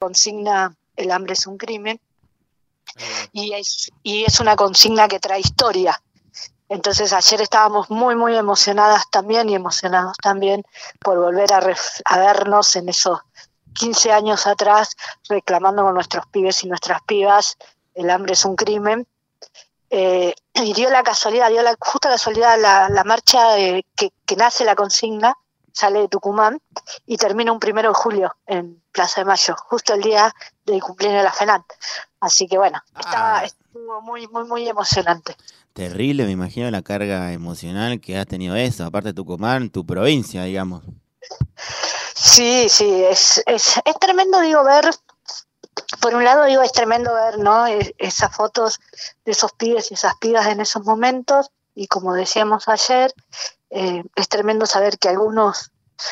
consigna El hambre es un crimen, y es, y es una consigna que trae historia. Entonces ayer estábamos muy, muy emocionadas también y emocionados también por volver a, a vernos en esos 15 años atrás reclamando con nuestros pibes y nuestras pibas el hambre es un crimen. Eh, y dio la casualidad, dio la justa casualidad la, la marcha de, que, que, nace la consigna, sale de Tucumán y termina un primero de julio en Plaza de Mayo, justo el día del cumpleaños de la FENAT. Así que bueno, estaba, ah. estuvo muy, muy, muy emocionante. Terrible, me imagino la carga emocional que has tenido eso, aparte de Tucumán, tu provincia, digamos. Sí, sí, es, es, es tremendo, digo, ver por un lado digo es tremendo ver no e, esas fotos de esos pibes y esas pibas en esos momentos y como decíamos ayer eh, es tremendo saber que algunos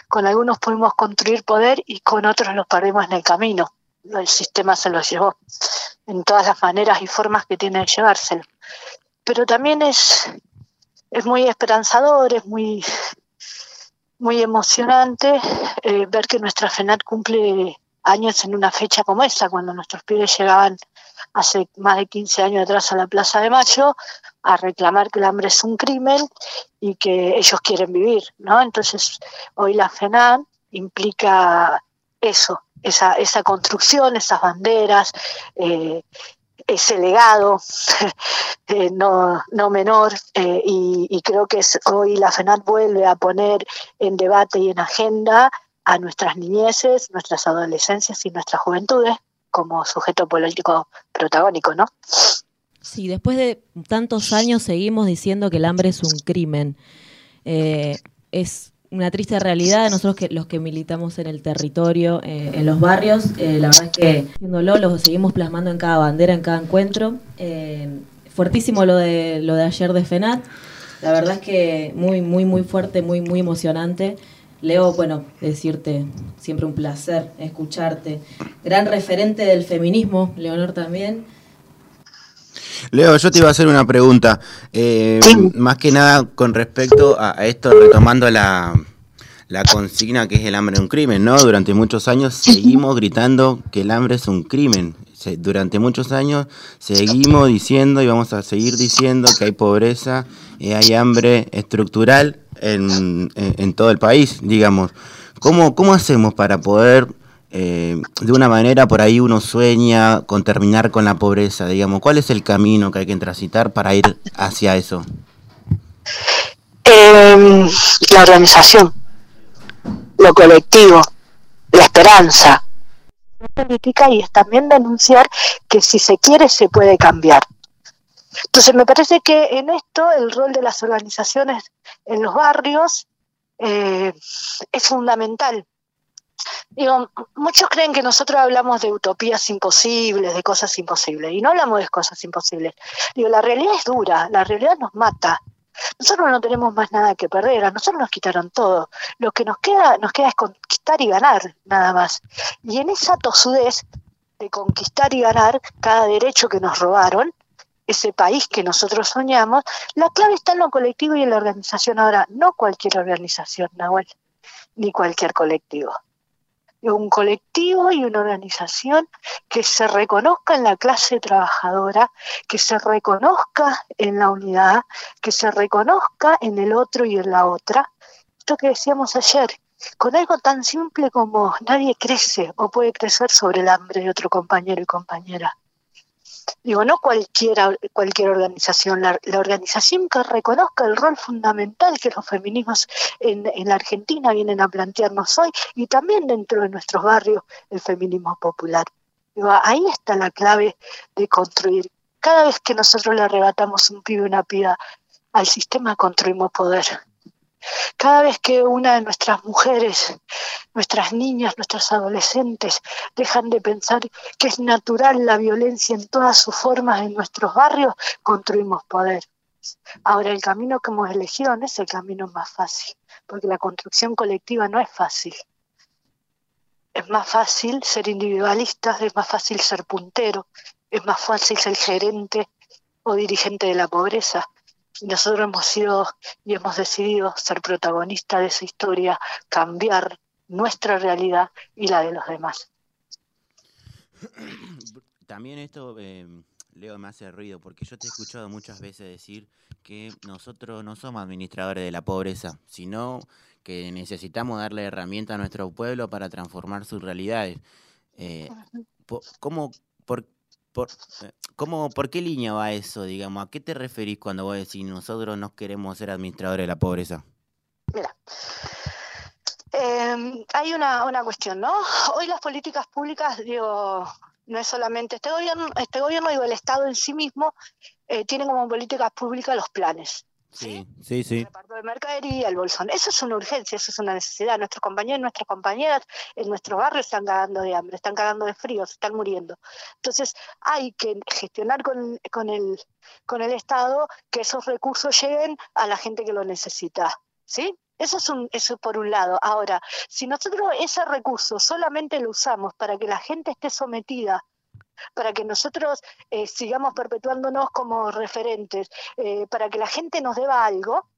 con algunos pudimos construir poder y con otros los perdimos en el camino. El sistema se los llevó en todas las maneras y formas que tiene de llevárselo. Pero también es es muy esperanzador es muy muy emocionante eh, ver que nuestra FENAT cumple años en una fecha como esa, cuando nuestros pibes llegaban hace más de 15 años atrás a la Plaza de Mayo a reclamar que el hambre es un crimen y que ellos quieren vivir, ¿no? Entonces, hoy la FENAN implica eso, esa, esa construcción, esas banderas, eh, ese legado eh, no, no menor eh, y, creo que es, hoy la FENAT vuelve a poner en debate y en agenda a nuestras niñeces, nuestras adolescencias y nuestras juventudes como sujeto político protagónico, ¿no? Sí, después de tantos años seguimos diciendo que el hambre es un crimen. Eh, es una triste realidad. Nosotros que los que militamos en el territorio, eh, en los barrios, eh, la verdad es que haciéndolo lo seguimos plasmando en cada bandera, en cada encuentro. Eh, fuertísimo lo de lo de ayer de FENAT. La verdad es que muy, muy, muy fuerte, muy, muy emocionante. Leo, bueno, decirte siempre un placer escucharte. Gran referente del feminismo, Leonor también. Leo, yo te iba a hacer una pregunta, eh, más que nada con respecto a, esto, retomando la, la consigna que es el hambre es un crimen, ¿no? Durante muchos años seguimos gritando que el hambre es un crimen. Durante muchos años seguimos diciendo y vamos a seguir diciendo que hay pobreza y hay hambre estructural en, en, todo el país, digamos. ¿Cómo, cómo hacemos para poder, eh, de una manera por ahí uno sueña con terminar con la pobreza, digamos? ¿Cuál es el camino que hay que transitar para ir hacia eso? Eh, la organización, lo colectivo, la esperanza. Política y es también denunciar que si se quiere se puede cambiar. Entonces me parece que en esto el rol de las organizaciones en los barrios eh, es fundamental. Digo, muchos creen que nosotros hablamos de utopías imposibles, de cosas imposibles, y no hablamos de cosas imposibles. Digo, la realidad es dura, la realidad nos mata. Nosotros no tenemos más nada que perder, a nosotros nos quitaron todo. Lo que nos queda, nos queda es conquistar y ganar, nada más. Y en esa tosudez de conquistar y ganar cada derecho que nos robaron, ese país que nosotros soñamos, la clave está en lo colectivo y en la organización. Ahora, no cualquier organización, Nahuel, ni cualquier colectivo. Un colectivo y una organización que se reconozca en la clase trabajadora, que se reconozca en la unidad, que se reconozca en el otro y en la otra. Esto que decíamos ayer, con algo tan simple como nadie crece o puede crecer sobre el hambre de otro compañero y compañera digo, no cualquiera, cualquier organización, la, organización que reconozca el rol fundamental que los feminismos en, en, la Argentina vienen a plantearnos hoy y también dentro de nuestros barrios el feminismo popular. Digo, ahí está la clave de construir. Cada vez que nosotros le arrebatamos un pibe una piba al sistema, construimos poder. Cada vez que una de nuestras mujeres, nuestras niñas, nuestros adolescentes dejan de pensar que es natural la violencia en todas sus formas en nuestros barrios, construimos poder. Ahora, el camino que hemos elegido no es el camino más fácil, porque la construcción colectiva no es fácil. Es más fácil ser individualistas, es más fácil ser puntero, es más fácil ser gerente o dirigente de la pobreza, nosotros hemos sido y hemos decidido ser protagonistas de esa historia, cambiar nuestra realidad y la de los demás. también esto, eh, Leo, me hace ruido, porque yo te he escuchado muchas veces decir que nosotros no somos administradores de la pobreza, sino que necesitamos darle herramienta a nuestro pueblo para transformar sus realidades. Eh, ¿cómo, por, por, eh, ¿Cómo, por qué línea va eso, digamos? ¿A qué te referís cuando vos decís nosotros no queremos ser administradores de la pobreza? Mira, eh, hay una, una cuestión, ¿no? Hoy las políticas públicas, digo, no es solamente este gobierno, este gobierno, digo, el Estado en sí mismo eh, tiene como políticas públicas los planes. Sí, sí, sí. El reparto de mercadería, el bolsón. Eso es una urgencia, eso es una necesidad. Nuestros compañeros, nuestras compañeras en nuestros barrios están cagando de hambre, están cagando de frío, se están muriendo. Entonces hay que gestionar con, con, el, con el Estado que esos recursos lleguen a la gente que lo necesita. ¿Sí? Eso es un, eso por un lado. Ahora, si nosotros ese recurso solamente lo usamos para que la gente esté sometida, para que nosotros eh, sigamos perpetuándonos como referentes, eh, para que la gente nos deba algo,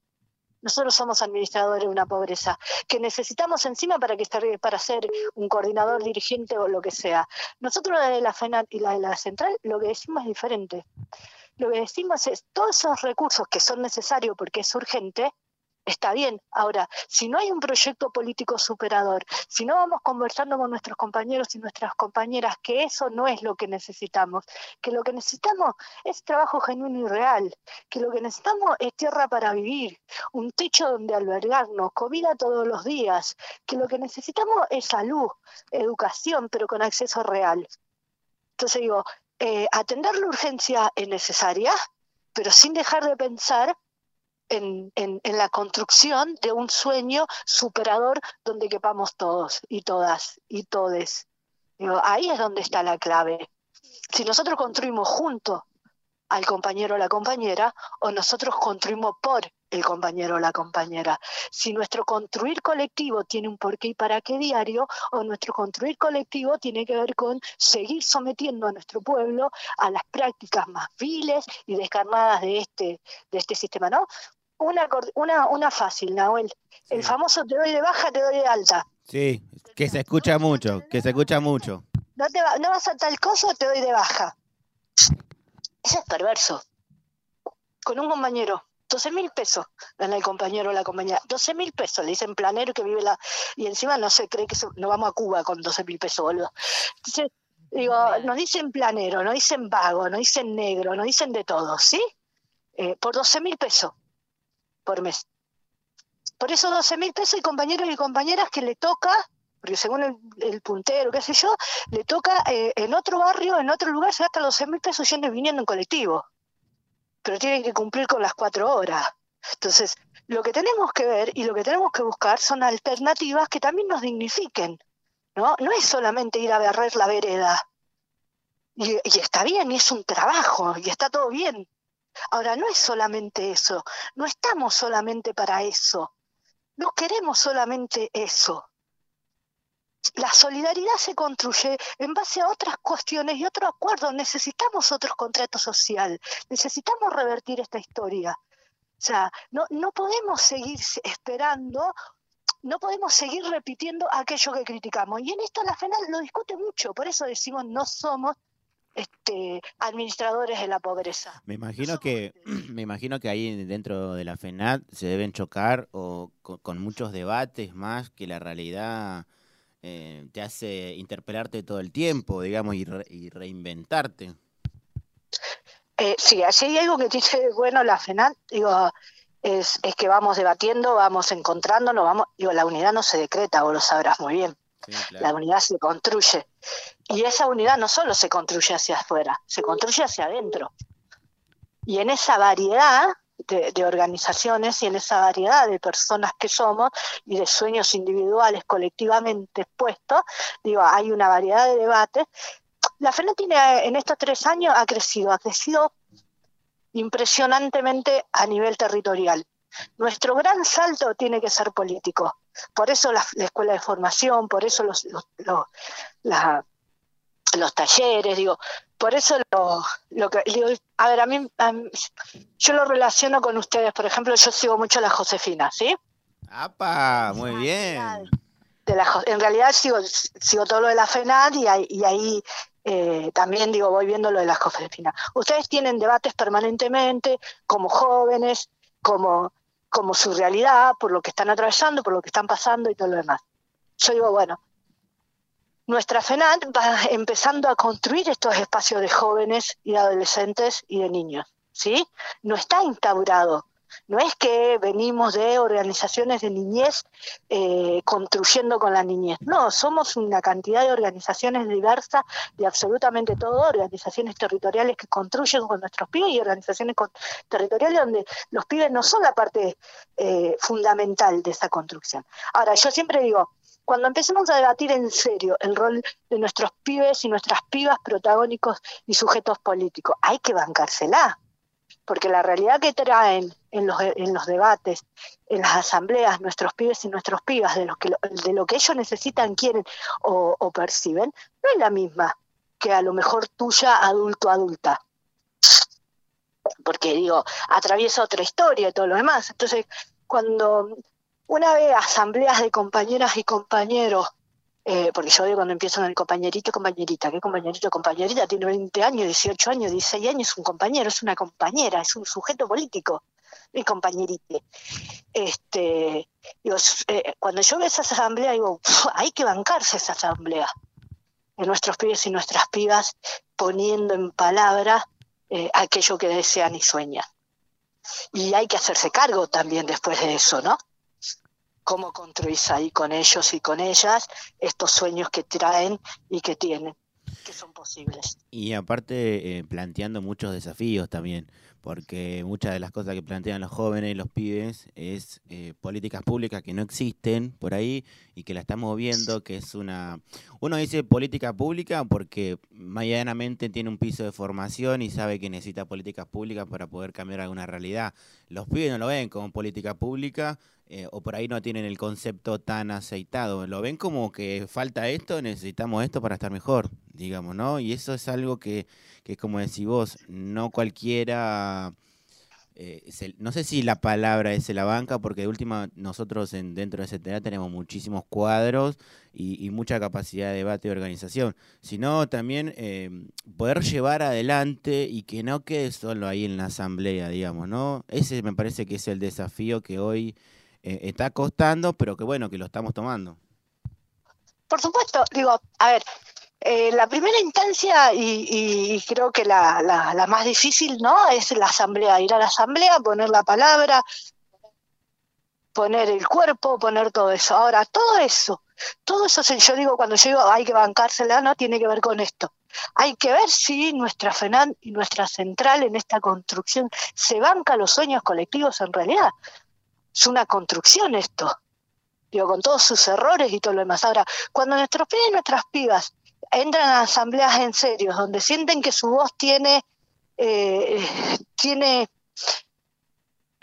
nosotros somos administradores de una pobreza que necesitamos encima para que para ser un coordinador, dirigente o lo que sea. Nosotros la de la FENAT y la de la central lo que decimos es diferente. Lo que decimos es todos esos recursos que son necesarios porque es urgente, está bien. Ahora, si no hay un proyecto político superador, si no vamos conversando con nuestros compañeros y nuestras compañeras que eso no es lo que necesitamos, que lo que necesitamos es trabajo genuino y real, que lo que necesitamos es tierra para vivir, un techo donde albergarnos, comida todos los días, que lo que necesitamos es salud, educación, pero con acceso real. Entonces digo, eh, atender la urgencia es necesaria, pero sin dejar de pensar en, en, la construcción de un sueño superador donde quepamos todos y todas y todes. ahí es donde está la clave. Si nosotros construimos junto al compañero o la compañera, o nosotros construimos por el compañero o la compañera. Si nuestro construir colectivo tiene un porqué y para qué diario, o nuestro construir colectivo tiene que ver con seguir sometiendo a nuestro pueblo a las prácticas más viles y descarnadas de este, de este sistema, ¿no? Una, una, una fácil, Nahuel. El famoso te doy de baja, te doy de alta. Sí, que se escucha mucho, que se escucha mucho. No, te no vas a tal cosa, te doy de baja. Eso es perverso. Con un compañero, 12 mil pesos gana el compañero o la compañera. 12 mil pesos, le dicen planero que vive la... Y encima no se cree que no vamos a Cuba con 12 mil pesos, boludo. Entonces, digo, nos dicen planero, nos dicen vago, nos dicen negro, nos dicen de todo, ¿sí? Eh, por 12 mil pesos por mes. Por eso 12 mil pesos y compañeros y compañeras que le toca, porque según el, puntero, qué sé yo, le toca eh, en otro barrio, en otro lugar, se gasta 12 mil pesos yendo y viniendo en colectivo. Pero tienen que cumplir con las cuatro horas. Entonces, lo que tenemos que ver y lo que tenemos que buscar son alternativas que también nos dignifiquen. ¿no? No es solamente ir a barrer la vereda. Y está bien, y es un trabajo, y está todo bien. Ahora, no es solamente eso, no estamos solamente para eso, no queremos solamente eso. La solidaridad se construye en base a otras cuestiones y otros acuerdos. Necesitamos otros contratos social, necesitamos revertir esta historia. O sea, no, no podemos seguir esperando, no podemos seguir repitiendo aquello que criticamos. Y en esto la FENAL lo discute mucho, por eso decimos no somos este, administradores de la pobreza. Me imagino que me imagino que ahí dentro de la FENAT se deben chocar o con, muchos debates más que la realidad eh, te hace interpelarte todo el tiempo, digamos, y, reinventarte. Eh, sí, así hay algo que dice bueno la FENAT, digo, es, es que vamos debatiendo, vamos encontrándonos, vamos, digo, la unidad no se decreta, vos lo sabrás muy bien. La unidad se construye. Y esa unidad no solo se construye hacia afuera, se construye hacia adentro. Y en esa variedad de, organizaciones y en esa variedad de personas que somos y de sueños individuales colectivamente expuestos, digo, hay una variedad de debates. La FENA tiene, en estos tres años ha crecido, ha crecido impresionantemente a nivel territorial. Nuestro gran salto tiene que ser político. Por eso la, escuela de formación, por eso los talleres, digo, por eso lo, lo que digo, a ver, a mí, yo lo relaciono con ustedes, por ejemplo, yo sigo mucho a la Josefina, ¿sí? ¡Apa! Muy bien. De la, en realidad sigo, sigo todo lo de la FENAD y, y ahí eh, también digo, voy viendo lo de las Josefina. Ustedes tienen debates permanentemente como jóvenes, como, como su realidad, por lo que están atravesando, por lo que están pasando y todo lo demás. Yo digo, bueno, nuestra FENAT va empezando a construir estos espacios de jóvenes y adolescentes y de niños, ¿sí? No está instaurado, no es que venimos de organizaciones de niñez eh, construyendo con la niñez. No, somos una cantidad de organizaciones diversas de absolutamente todo, organizaciones territoriales que construyen con nuestros pibes y organizaciones territoriales donde los pibes no son la parte eh, fundamental de esa construcción. Ahora, yo siempre digo, cuando empecemos a debatir en serio el rol de nuestros pibes y nuestras pibas protagónicos y sujetos políticos, hay que bancársela porque la realidad que traen en los, en los debates, en las asambleas, nuestros pibes y nuestros pibas, de, lo que ellos necesitan, quieren o, perciben, no es la misma que a lo mejor tuya adulto-adulta. Porque digo, atraviesa otra historia y todo lo demás. Entonces, cuando una ve asambleas de compañeras y compañeros eh, porque yo digo cuando empiezo con el compañerito, compañerita, ¿qué compañerito, compañerita? Tiene 20 años, 18 años, 16 años, es un compañero, es una compañera, es un sujeto político, mi compañerite. Este, eh, cuando yo veo esa asamblea, digo, hay que bancarse esa asamblea, de nuestros pibes y nuestras pibas, poniendo en palabra eh, aquello que desean y sueñan. Y hay que hacerse cargo también después de eso, ¿no? Cómo construís ahí con ellos y con ellas estos sueños que traen y que tienen, que son posibles. Y aparte eh, planteando muchos desafíos también, porque muchas de las cosas que plantean los jóvenes los pibes es eh, políticas públicas que no existen por ahí y que la estamos viendo, que es una... Uno dice política pública porque medianamente tiene un piso de formación y sabe que necesita políticas públicas para poder cambiar alguna realidad. Los pibes no lo ven como política pública eh, o por ahí no tienen el concepto tan aceitado. Lo ven como que falta esto, necesitamos esto para estar mejor, digamos, ¿no? Y eso es algo que, que como decís vos, no cualquiera... Eh, no sé si la palabra es la banca, porque de última nosotros en, dentro de STA tenemos muchísimos cuadros y, mucha capacidad de debate y organización, sino también eh, poder llevar adelante y que no quede solo ahí en la asamblea, digamos, ¿no? Ese me parece que es el desafío que hoy eh, está costando, pero que bueno, que lo estamos tomando. Por supuesto, digo, a ver, eh, la primera instancia y, creo que la, la, más difícil, ¿no? Es la asamblea, ir a la asamblea, poner la palabra, poner el cuerpo, poner todo eso. Ahora, todo eso, todo eso, yo digo, cuando yo digo hay que bancársela, no tiene que ver con esto. Hay que ver si nuestra FENAN y nuestra central en esta construcción se banca los sueños colectivos en realidad es una construcción esto, digo, con todos sus errores y todo lo demás. Ahora, cuando nuestros pibes y nuestras pibas entran a asambleas en serio, donde sienten que su voz tiene, eh, tiene,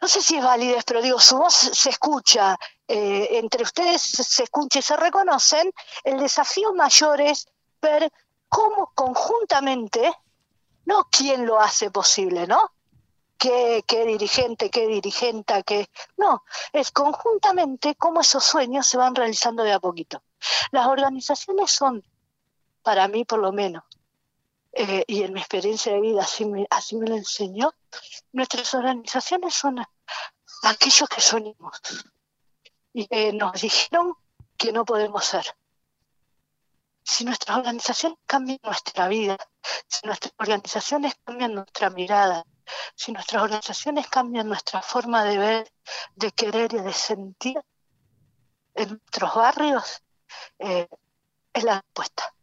no sé si es validez, pero digo, su voz se escucha, eh, entre ustedes se escucha y se reconocen, el desafío mayor es ver cómo conjuntamente, no quién lo hace posible, ¿no? Qué, qué dirigente, qué dirigenta, qué... No, es conjuntamente cómo esos sueños se van realizando de a poquito. Las organizaciones son, para mí por lo menos, eh, y en mi experiencia de vida así me, así me lo enseñó, nuestras organizaciones son aquellos que soñamos y que nos dijeron que no podemos ser. Si nuestras organizaciones cambian nuestra vida, si nuestras organizaciones cambian nuestra mirada, si nuestras organizaciones cambian nuestra forma de ver, de querer y de sentir en nuestros barrios, eh, es la respuesta.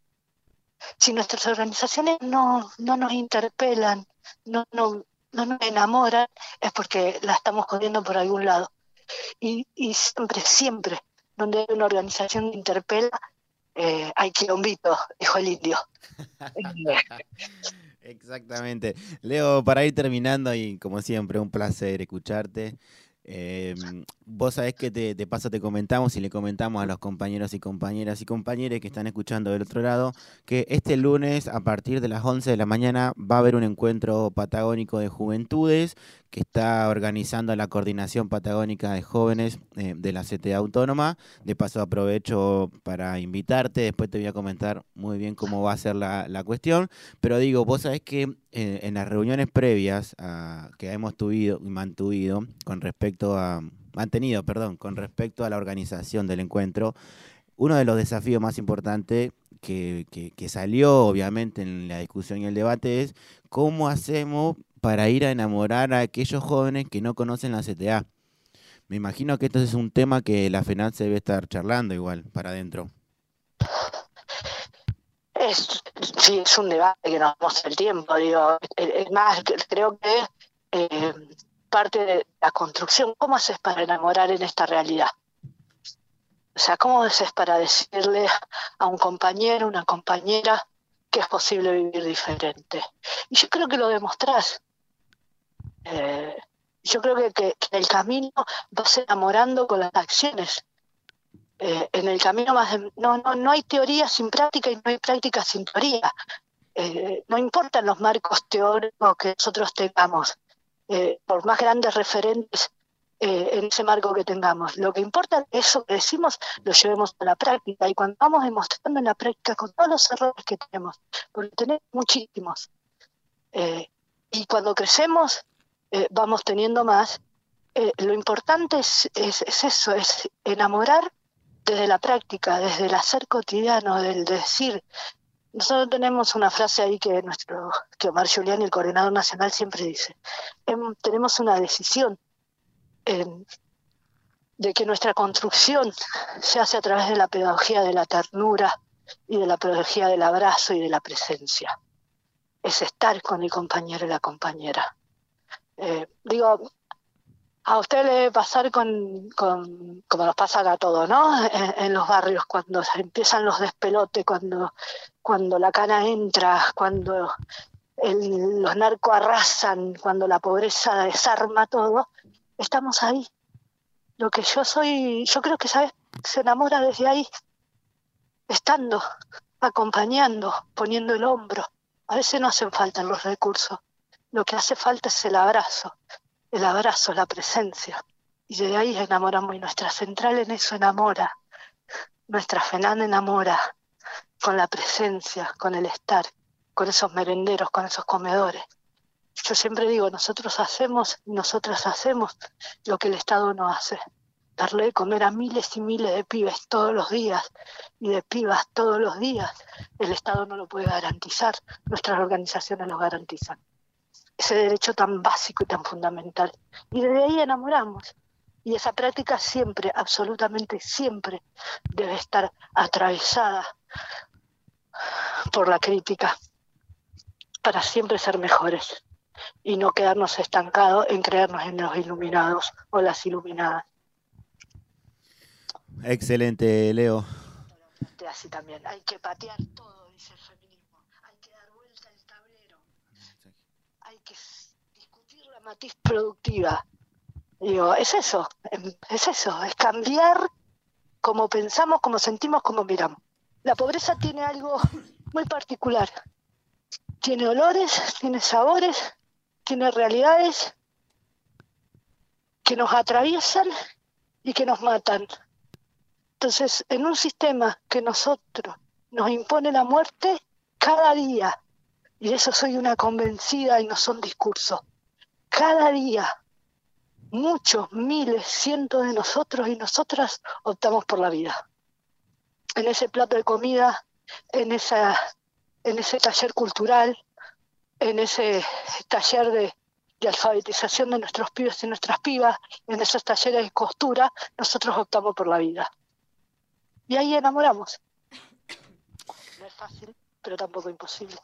Si nuestras organizaciones no, no nos interpelan, no, no, no nos enamoran, es porque la estamos corriendo por algún lado. Y, y siempre, siempre, donde hay una organización interpela, eh, hay quilombito, dijo el indio. Exactamente. Leo, para ir terminando, y como siempre, un placer escucharte. Em, vos sabés que te, de paso te comentamos y le comentamos a los compañeros y compañeras y compañeros que están escuchando del otro lado que este lunes a partir de las 11 de la mañana va a haber un encuentro patagónico de juventudes que está organizando la Coordinación Patagónica de Jóvenes eh, de la CTA Autónoma. De paso aprovecho para invitarte, después te voy a comentar muy bien cómo va a ser la, cuestión, pero digo, vos sabés que eh, en las reuniones previas que hemos tuvido y mantuvido con respecto a mantenido, perdón, con respecto a la organización del encuentro, uno de los desafíos más importantes que, salió obviamente en la discusión y el debate es cómo hacemos para ir a enamorar a aquellos jóvenes que no conocen la CTA. Me imagino que esto es un tema que la FENAT se debe estar charlando igual para adentro. Es, sí, es un debate que nos vamos el tiempo. Digo, es más, creo que eh, parte de la construcción, ¿cómo haces para enamorar en esta realidad? O sea, ¿cómo haces para decirle a un compañero, una compañera, que es posible vivir diferente? Y yo creo que lo demostrás. Eh, yo creo que, que, el camino vas enamorando con las acciones. Eh, en el camino más no, no, no hay teoría sin práctica y no hay práctica sin teoría. Eh, no importan los marcos teóricos que nosotros tengamos, por más grandes referentes en ese marco que tengamos. Lo que importa es eso que decimos lo llevemos a la práctica y cuando vamos demostrando en la práctica con todos los errores que tenemos, porque tenemos muchísimos, y cuando crecemos eh, vamos teniendo más. Eh, lo importante es, es, eso, es enamorar desde la práctica, desde el hacer cotidiano, del decir. Nosotros tenemos una frase ahí que nuestro que Omar Giuliani, el coordinador nacional, siempre dice. Em, tenemos una decisión de que nuestra construcción se hace a través de la pedagogía de la ternura y de la pedagogía del abrazo y de la presencia. Es estar con el compañero y la compañera. Eh, digo, a usted le debe pasar con, como nos pasa a todos, ¿no? En, los barrios, cuando empiezan los despelotes, cuando, cuando la cana entra, cuando los narcos arrasan, cuando la pobreza desarma todo, estamos ahí. Lo que yo soy, yo creo que, ¿sabes? Se enamora desde ahí, estando, acompañando, poniendo el hombro. A veces no hacen falta los recursos, lo que hace falta es el abrazo, el abrazo, la presencia. Y de ahí enamoramos y nuestra central en eso enamora, nuestra FENAN enamora con la presencia, con el estar, con esos merenderos, con esos comedores. Yo siempre digo, nosotros hacemos, nosotras hacemos lo que el Estado no hace. Darle de comer a miles y miles de pibes todos los días y de pibas todos los días. El Estado no lo puede garantizar, nuestras organizaciones lo garantizan ese derecho tan básico y tan fundamental. Y desde ahí enamoramos. Y esa práctica siempre, absolutamente siempre, debe estar atravesada por la crítica para siempre ser mejores y no quedarnos estancados en creernos en los iluminados o las iluminadas. Excelente, Leo. Así también, hay que patear todo, dice el feminismo, hay que dar vuelta al tablero hay que discutir la matiz productiva. Digo, es eso, es eso, es cambiar como pensamos, como sentimos, como miramos. La pobreza tiene algo muy particular. Tiene olores, tiene sabores, tiene realidades que nos atraviesan y que nos matan. Entonces, en un sistema que nosotros nos impone la muerte, cada día y de eso soy una convencida y no son discursos. Cada día, muchos, miles, cientos de nosotros y nosotras optamos por la vida. En ese plato de comida, en, esa, en ese taller cultural, en ese taller de, de alfabetización de nuestros pibes y nuestras pibas, en esos talleres de costura, nosotros optamos por la vida. Y ahí enamoramos. No es fácil, pero tampoco imposible.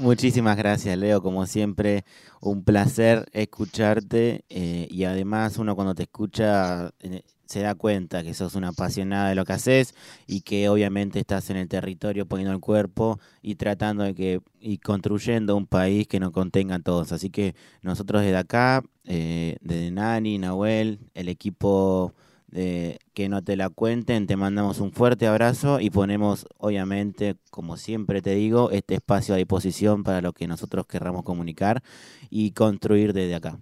Muchísimas gracias, Leo. Como siempre, un placer escucharte eh, y además uno cuando te escucha eh, se da cuenta que sos una apasionada de lo que haces y que obviamente estás en el territorio poniendo el cuerpo y tratando de que y construyendo un país que nos contenga todos. Así que nosotros desde acá, eh, desde Nani, Nahuel, el equipo que no te la cuenten, te mandamos un fuerte abrazo y ponemos, obviamente, como siempre te digo, este espacio a disposición para lo que nosotros querramos comunicar y construir desde acá.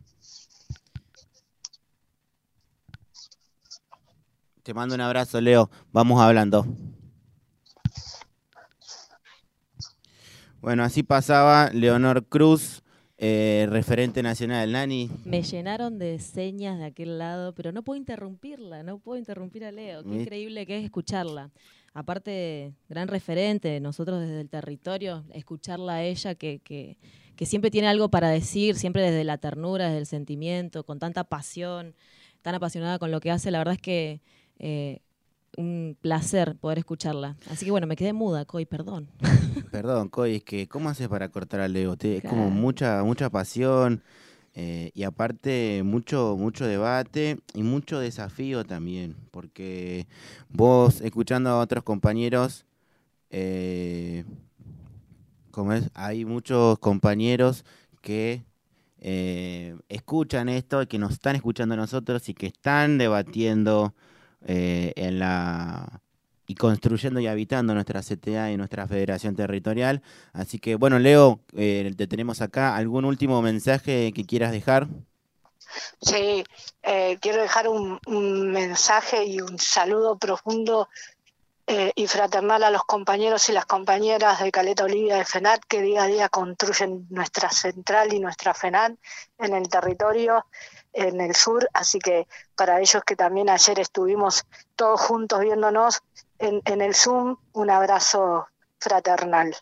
Te mando un abrazo, Leo. Vamos hablando. Bueno, así pasaba Leonor Cruz eh, referente nacional, Nani. Me llenaron de señas de aquel lado, pero no puedo interrumpirla, no puedo interrumpir a Leo. Qué increíble que es escucharla. Aparte, gran referente, nosotros desde el territorio, escucharla a ella que, que, que siempre tiene algo para decir, siempre desde la ternura, desde el sentimiento, con tanta pasión, tan apasionada con lo que hace, la verdad es que eh, un placer poder escucharla. Así que bueno, me quedé muda, Coy, perdón. Perdón, Coy, es que ¿cómo haces para cortar a Leo? Es como mucha, mucha pasión eh, y aparte mucho, mucho debate y mucho desafío también, porque vos escuchando a otros compañeros, eh, como es, hay muchos compañeros que eh, escuchan esto y que nos están escuchando a nosotros y que están debatiendo eh, en la y construyendo y habitando nuestra CTA y nuestra federación territorial. Así que, bueno, Leo, eh, te tenemos acá. ¿Algún último mensaje que quieras dejar? Sí, eh, quiero dejar un, mensaje y un saludo profundo y fraternal a los compañeros y las compañeras de Caleta Olivia de FENAT que día a día construyen nuestra central y nuestra FENAT en el territorio en el sur, así que para ellos que también ayer estuvimos todos juntos viéndonos en, el Zoom, un abrazo fraternal.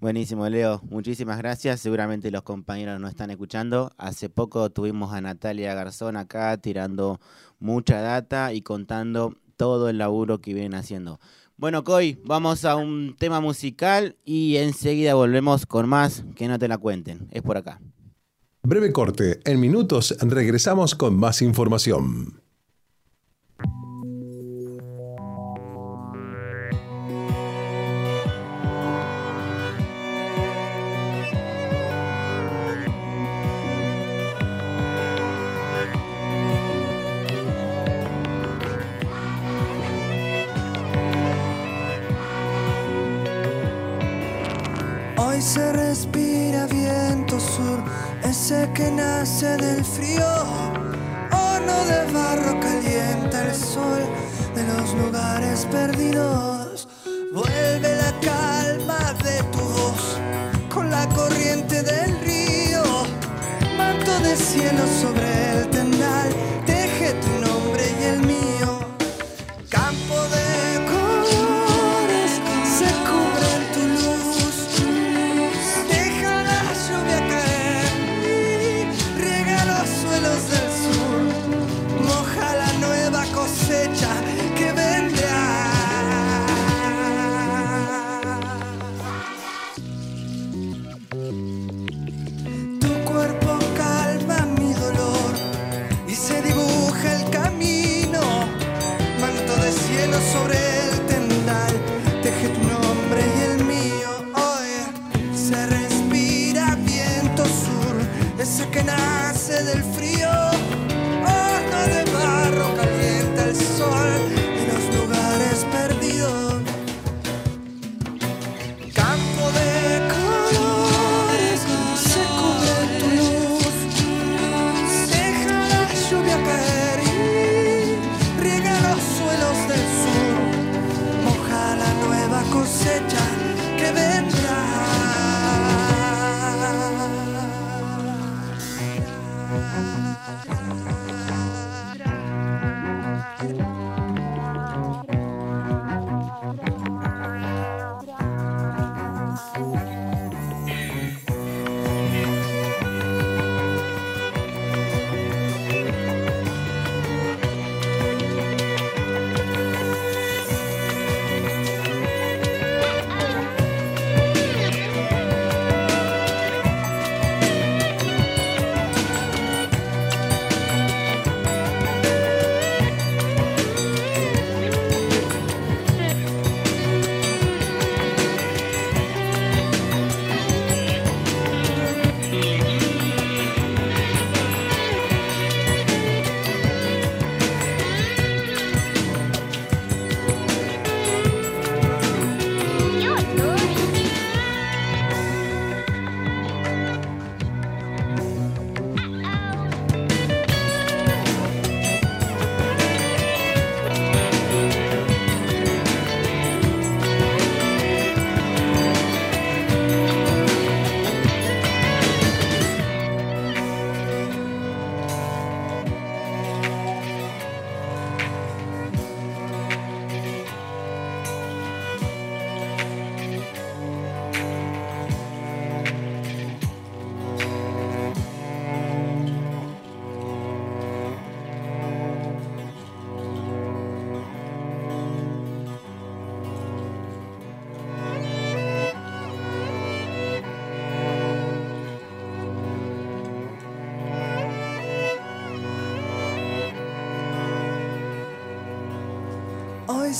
Buenísimo, Leo. Muchísimas gracias. Seguramente los compañeros nos están escuchando. Hace poco tuvimos a Natalia Garzón acá tirando mucha data y contando todo el laburo que vienen haciendo. Bueno, Coy, vamos a un tema musical y enseguida volvemos con más que no te la cuenten. Es por acá. Breve corte. En minutos regresamos con más información. Hoy se respira viento sur ese que nace del frío, horno de barro calienta el sol de los lugares perdidos. Vuelve la calma de tu voz con la corriente del río, manto de cielo sobre el tendal, teje tu nombre y el mío, campo de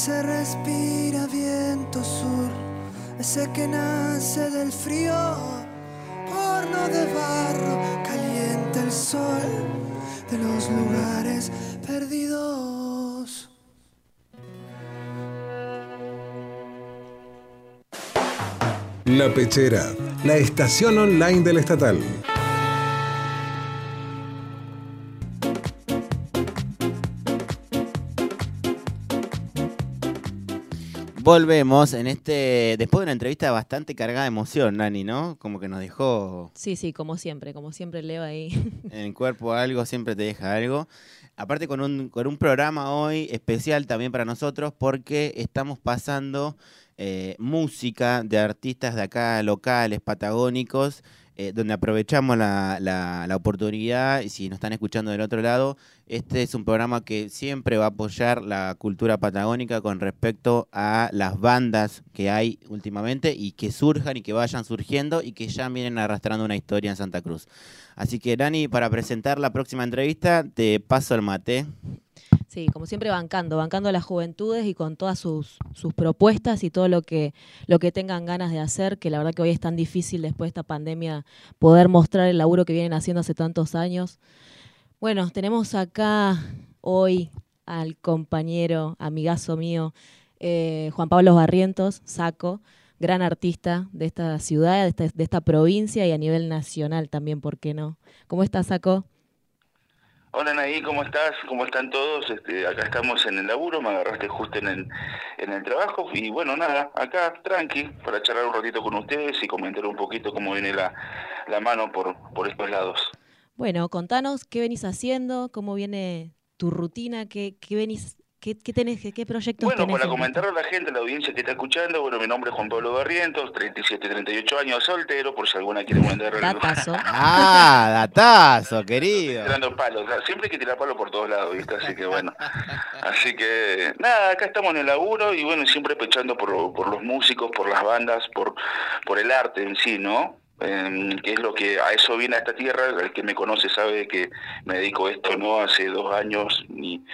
se respira viento sur, ese que nace del frío, horno de barro, calienta el sol de los lugares perdidos. La Pechera, la estación online del estatal. Volvemos en este, después de una entrevista bastante cargada de emoción, Nani, ¿no? Como que nos dejó Sí, sí, como siempre, como siempre leo ahí. en el cuerpo algo, siempre te deja algo. Aparte con un, con un programa hoy especial también para nosotros porque estamos pasando eh, música de artistas de acá locales, patagónicos, eh, donde aprovechamos la, la- la oportunidad y si nos están escuchando del otro lado, este es un programa que siempre va a apoyar la cultura patagónica con respecto a las bandas que hay últimamente y que surjan y que vayan surgiendo y que ya vienen arrastrando una historia en Santa Cruz. Así que, Dani, para presentar la próxima entrevista, te paso el mate. Sí, como siempre bancando, bancando a las juventudes y con todas sus, sus propuestas y todo lo que, lo que tengan ganas de hacer, que la verdad que hoy es tan difícil después de esta pandemia poder mostrar el laburo que vienen haciendo hace tantos años. Bueno, tenemos acá hoy al compañero, amigazo mío, eh, Juan Pablo Barrientos, Saco, gran artista de esta ciudad, de esta, de esta provincia y a nivel nacional también, ¿por qué no? ¿Cómo estás, Saco? Hola Naí, ¿cómo estás? ¿Cómo están todos? Este, acá estamos en el laburo, me agarraste justo en el, en el trabajo y bueno, nada, acá tranqui, para charlar un ratito con ustedes y comentar un poquito cómo viene la, la mano por, por estos lados. Bueno, contanos qué venís haciendo, cómo viene tu rutina, qué, qué venís, qué, qué tenés, qué, qué proyectos Bueno, tenés. para en comentarle a la gente, a la audiencia que está escuchando, bueno, mi nombre es Juan Pablo Barrientos, 37, 38 años, soltero, por si alguna quiere mandar. Datazo. Ah, datazo, querido. tirando palos, o sea, siempre hay que tirar palos por todos lados, ¿viste? Así que bueno. Así que nada, acá estamos en el laburo y bueno, siempre pechando por, por los músicos, por las bandas, por, por el arte en sí, ¿no? Em, que es lo que a eso viene a esta tierra, el que me conoce sabe que me dedico a esto no hace dos años, ni,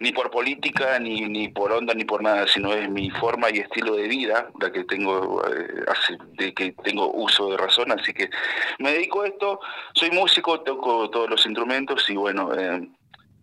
ni por política, ni, ni por onda, ni por nada, sino es mi forma y estilo de vida, la que tengo, eh, hace, de que tengo uso de razón, así que me dedico a esto, soy músico, toco todos los instrumentos y bueno, eh,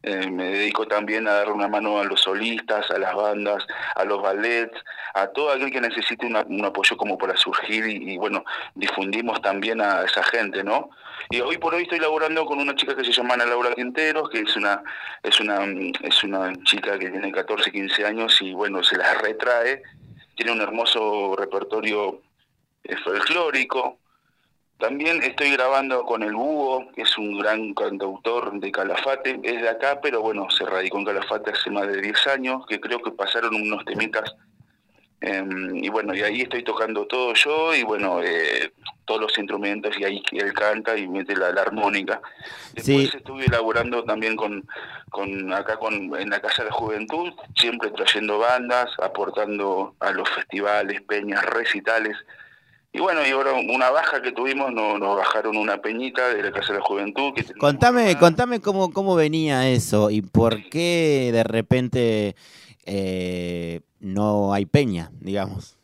eh, me dedico también a dar una mano a los solistas, a las bandas, a los ballets, a todo aquel que necesite una- un apoyo como para surgir y, bueno, difundimos también a esa gente, ¿no? Y hoy por hoy estoy laborando con una chica que se llama Ana Laura Quinteros, que es una, es una, es una chica que tiene 14, 15 años y bueno, se las retrae, tiene un hermoso repertorio eh, folclórico, también estoy grabando con el Búho, que es un gran cantautor de Calafate, es de acá, pero bueno, se radicó en Calafate hace más de 10 años, que creo que pasaron unos temitas. em, y bueno, y ahí estoy tocando todo yo, y bueno, eh, todos los instrumentos, y ahí él canta y mete la, la armónica. Después Sí. estuve elaborando también con, con acá con, en la Casa de la Juventud, siempre trayendo bandas, aportando a los festivales, peñas, recitales. Y bueno, y ahora una baja que tuvimos, no- nos bajaron una peñita de la Casa de la Juventud. Que Contame, contame cómo, cómo venía eso y por qué de repente eh, no hay peña, digamos.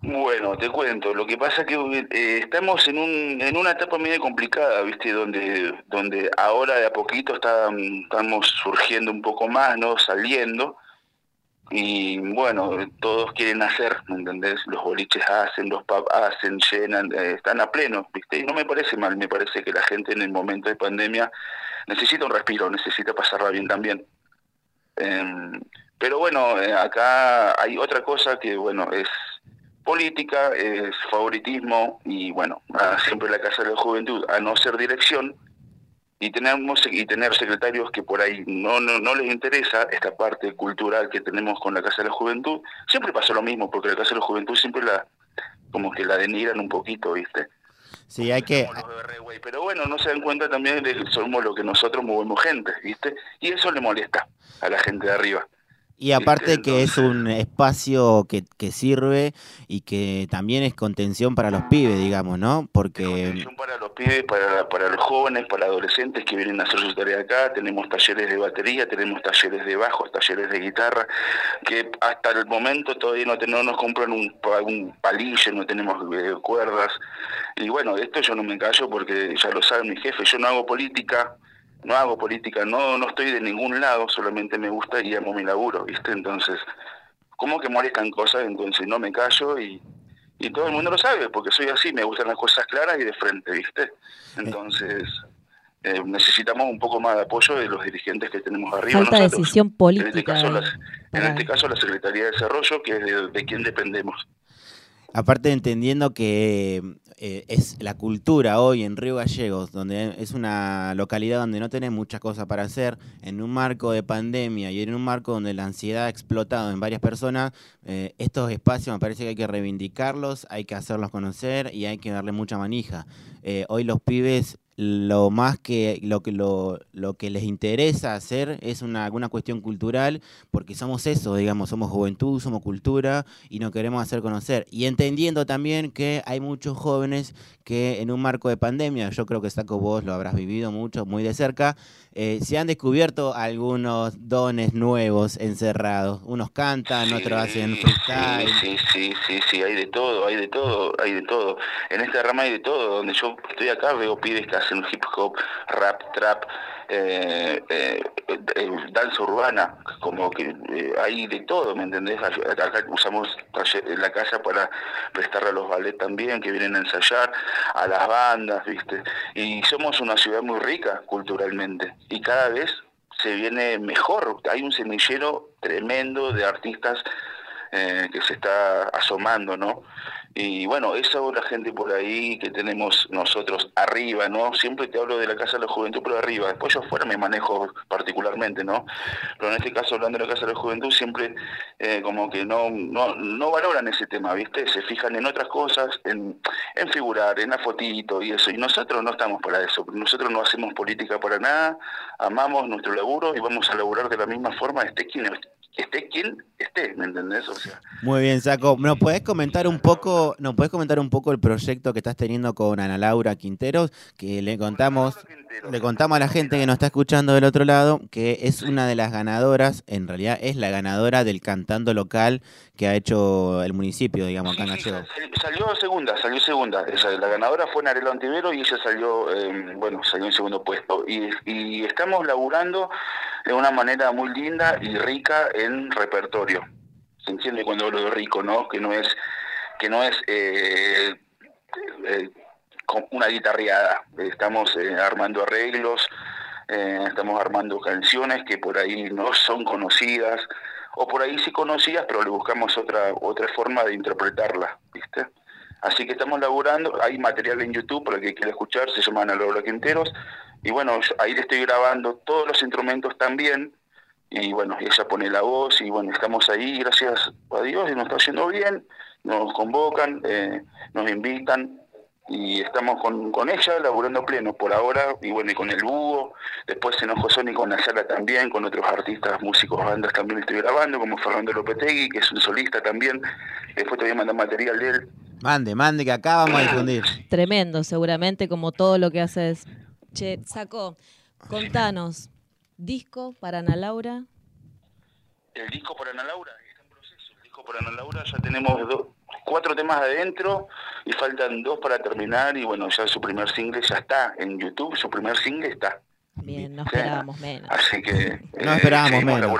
Bueno, te cuento, lo que pasa es que eh, estamos en, un, en una etapa medio complicada, ¿viste? Donde, donde ahora de a poquito está, estamos surgiendo un poco más, ¿no? Saliendo. Y bueno, todos quieren hacer, ¿me entendés? Los boliches hacen, los pubs hacen, llenan, eh, están a pleno, ¿viste? Y no me parece mal, me parece que la gente en el momento de pandemia necesita un respiro, necesita pasarla bien también. Em, pero bueno, eh, acá hay otra cosa que, bueno, es política, es favoritismo y, bueno, siempre la Casa de la Juventud, a no ser dirección, y tenemos y tener secretarios que por ahí no, no no les interesa esta parte cultural que tenemos con la Casa de la Juventud, siempre pasa lo mismo, porque la Casa de la Juventud siempre la como que la denigran un poquito, ¿viste? Sí, hay que... Pero bueno, no se dan cuenta también de que somos lo que nosotros movemos gente, ¿viste? Y eso le molesta a la gente de arriba. Y aparte que es un espacio que, que, sirve y que también es contención para los pibes, digamos, ¿no? Porque... contención para los pibes, para, para los jóvenes, para adolescentes que vienen a hacer su tarea acá. Tenemos talleres de batería, tenemos talleres de bajo, talleres de guitarra, que hasta el momento todavía no, no nos compran un, un palillo, no tenemos eh, cuerdas. Y bueno, esto yo no me callo porque ya lo saben mi jefe, yo no hago política, no hago política, no, no estoy de ningún lado, solamente me gusta y amo mi laburo, ¿viste? Entonces, ¿cómo que molestan cosas? Entonces no me callo y, y todo el mundo lo sabe, porque soy así, me gustan las cosas claras y de frente, ¿viste? Entonces, eh, necesitamos un poco más de apoyo de los dirigentes que tenemos arriba. Falta decisión política. En este caso, la, en este caso, la Secretaría de Desarrollo, que es de, de quien dependemos. Aparte entendiendo que eh, es la cultura hoy en Río Gallegos, donde es una localidad donde no tenés muchas cosas para hacer, en un marco de pandemia y en un marco donde la ansiedad ha explotado en varias personas, eh, estos espacios me parece que hay que reivindicarlos, hay que hacerlos conocer y hay que darle mucha manija. Eh, hoy los pibes lo más que lo que lo, lo, que les interesa hacer es una alguna cuestión cultural porque somos eso digamos somos juventud somos cultura y nos queremos hacer conocer. Y entendiendo también que hay muchos jóvenes que en un marco de pandemia yo creo que Saco vos lo habrás vivido mucho muy de cerca eh, se han descubierto algunos dones nuevos encerrados. Unos cantan otros hacen freestyle. sí, sí sí sí hay de todo hay de todo hay de todo. En esta rama hay de todo. Donde yo estoy acá veo pibes que hacen hip hop, rap, trap, eh, eh, eh, danza urbana, como que hay de todo, ¿me entendés? Acá usamos la casa para prestarle a los ballets también, que vienen a ensayar, a las bandas, ¿viste? Y somos una ciudad muy rica culturalmente, y cada vez se viene mejor, hay un semillero tremendo de artistas eh, que se está asomando, ¿no? Y bueno, eso la gente por ahí que tenemos nosotros arriba, ¿no? Siempre te hablo de la Casa de la Juventud, pero arriba. Después yo afuera me manejo particularmente, ¿no? Pero en este caso, hablando de la Casa de la Juventud, siempre eh, como que no, no, no valoran ese tema, ¿viste? Se fijan en otras cosas, en, en figurar, en la fotito y eso. Y nosotros no estamos para eso. Nosotros no hacemos política para nada, amamos nuestro laburo y vamos a laburar de la misma forma, esté quien esté quien esté, ¿me entendés? O sea, Muy bien, Saco. ¿Nos podés comentar un poco, nos podés comentar un poco el proyecto que estás teniendo con Ana Laura Quinteros, que le contamos, le contamos a la gente que nos está escuchando del otro lado, que es una de las ganadoras, en realidad es la ganadora del cantando local que ha hecho el municipio, digamos, acá en sí, Gallego. Salió segunda, salió segunda. La ganadora fue Narelo Antivero y ella salió, eh, bueno, salió en segundo puesto. Y, y estamos laburando de una manera muy linda y rica en repertorio. Se entiende cuando hablo de rico, ¿no? Que no es que no es eh, eh, una guitarreada. Estamos eh, armando arreglos, eh, estamos armando canciones que por ahí no son conocidas o por ahí sí conocidas, pero le buscamos otra otra forma de interpretarla, ¿viste? Así que estamos laburando, hay material en YouTube para el que quiera escuchar, se llama Ana Laura Quinteros, y bueno, ahí le estoy grabando todos los instrumentos también, y bueno, ella pone la voz, y bueno, estamos ahí, gracias a Dios, y nos está yendo bien, nos convocan, eh, nos invitan, y estamos con, con ella laburando pleno por ahora, y bueno, y con el Búho, después en Ojo Sony con la sala también, con otros artistas, músicos, bandas también estoy grabando, como Fernando Lopetegui, que es un solista también, después te voy a mandar material de él, Mande, mande, que acá vamos a difundir. Tremendo, seguramente, como todo lo que haces. Che, Saco, contanos, disco para Ana Laura. El disco para Ana Laura está en proceso. El disco para Ana Laura ya tenemos do- cuatro temas adentro y faltan dos para terminar. Y bueno, ya su primer single ya está en YouTube. Su primer single está. Bien, no esperábamos menos. Así que. No eh, esperábamos menos.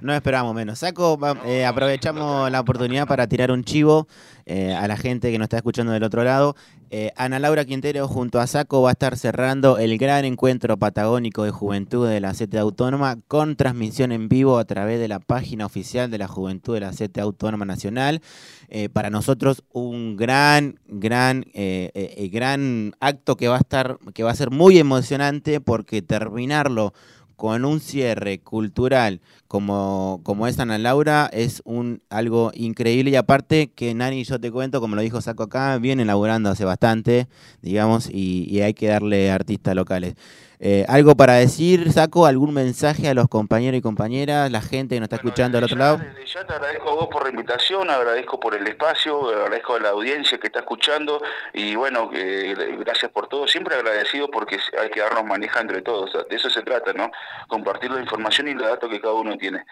No esperábamos menos. Saco, va- eh, aprovechamos la oportunidad para tirar un chivo eh, a la gente que nos está escuchando del otro lado. Eh, Ana Laura Quintero junto a Saco va a estar cerrando el gran encuentro patagónico de juventud de la CTA Autónoma con transmisión en vivo a través de la página oficial de la Juventud de la CTA Autónoma Nacional. Eh, para nosotros un gran, gran, gran acto que va a estar, que va a ser muy emocionante porque terminarlo con un cierre cultural como, como es Ana Laura es un algo increíble y aparte que Nani yo te cuento, como lo dijo Saco acá, viene laburando hace bastante, digamos, y, y hay que darle artistas locales. Eh, ¿Algo para decir, Saco? ¿Algún mensaje a los compañeros y compañeras, la gente que nos está escuchando al otro lado? Ya te agradezco a vos por la invitación, agradezco por el espacio, agradezco a la audiencia que está escuchando y bueno, gracias por todo. Siempre agradecido porque hay que darnos maneja entre todos. De eso se trata, ¿no? Compartir la información y los datos que cada uno tiene.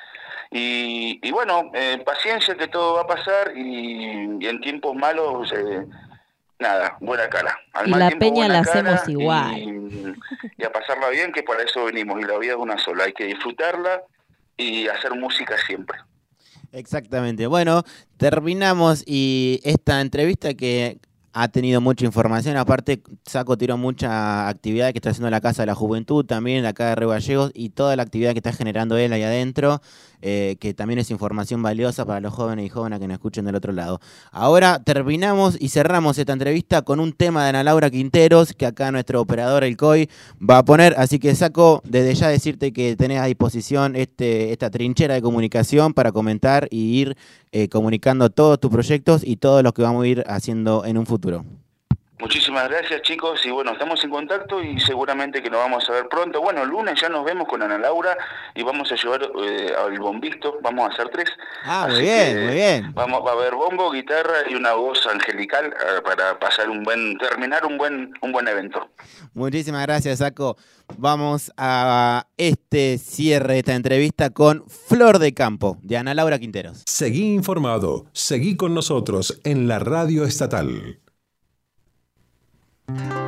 Y, bueno, eh, paciencia que todo va a pasar y, en tiempos malos... Nada, buena cara. y la peña la hacemos igual. Y, a pasarla bien, que para eso venimos. Y la vida es una sola, hay que disfrutarla y hacer música siempre. Exactamente. Bueno, terminamos y esta entrevista que ha tenido mucha información. Aparte, Saco tiró mucha actividad que está haciendo la Casa de la Juventud, también acá de Río Gallegos, y toda la actividad que está generando él ahí adentro, eh, que también es información valiosa para los jóvenes y jóvenes que nos escuchen del otro lado. Ahora terminamos y cerramos esta entrevista con un tema de Ana Laura Quinteros, que acá nuestro operador, el COI, va a poner. Así que, Saco, desde ya decirte que tenés a disposición este, esta trinchera de comunicación para comentar y ir eh, comunicando todos tus proyectos y todos los que vamos a ir haciendo en un futuro. Muchísimas gracias chicos y bueno, estamos en contacto y seguramente que nos vamos a ver pronto. Bueno, el lunes ya nos vemos con Ana Laura y vamos a llevar eh, al bombisto, vamos a hacer tres. Ah, muy bien, muy bien. Vamos, va a haber bombo, guitarra y una voz angelical eh, para pasar un buen, terminar un buen, un buen evento. Muchísimas gracias, Saco. Vamos a este cierre de esta entrevista con Flor de Campo, de Ana Laura Quinteros. Seguí informado, seguí con nosotros en la radio estatal. Que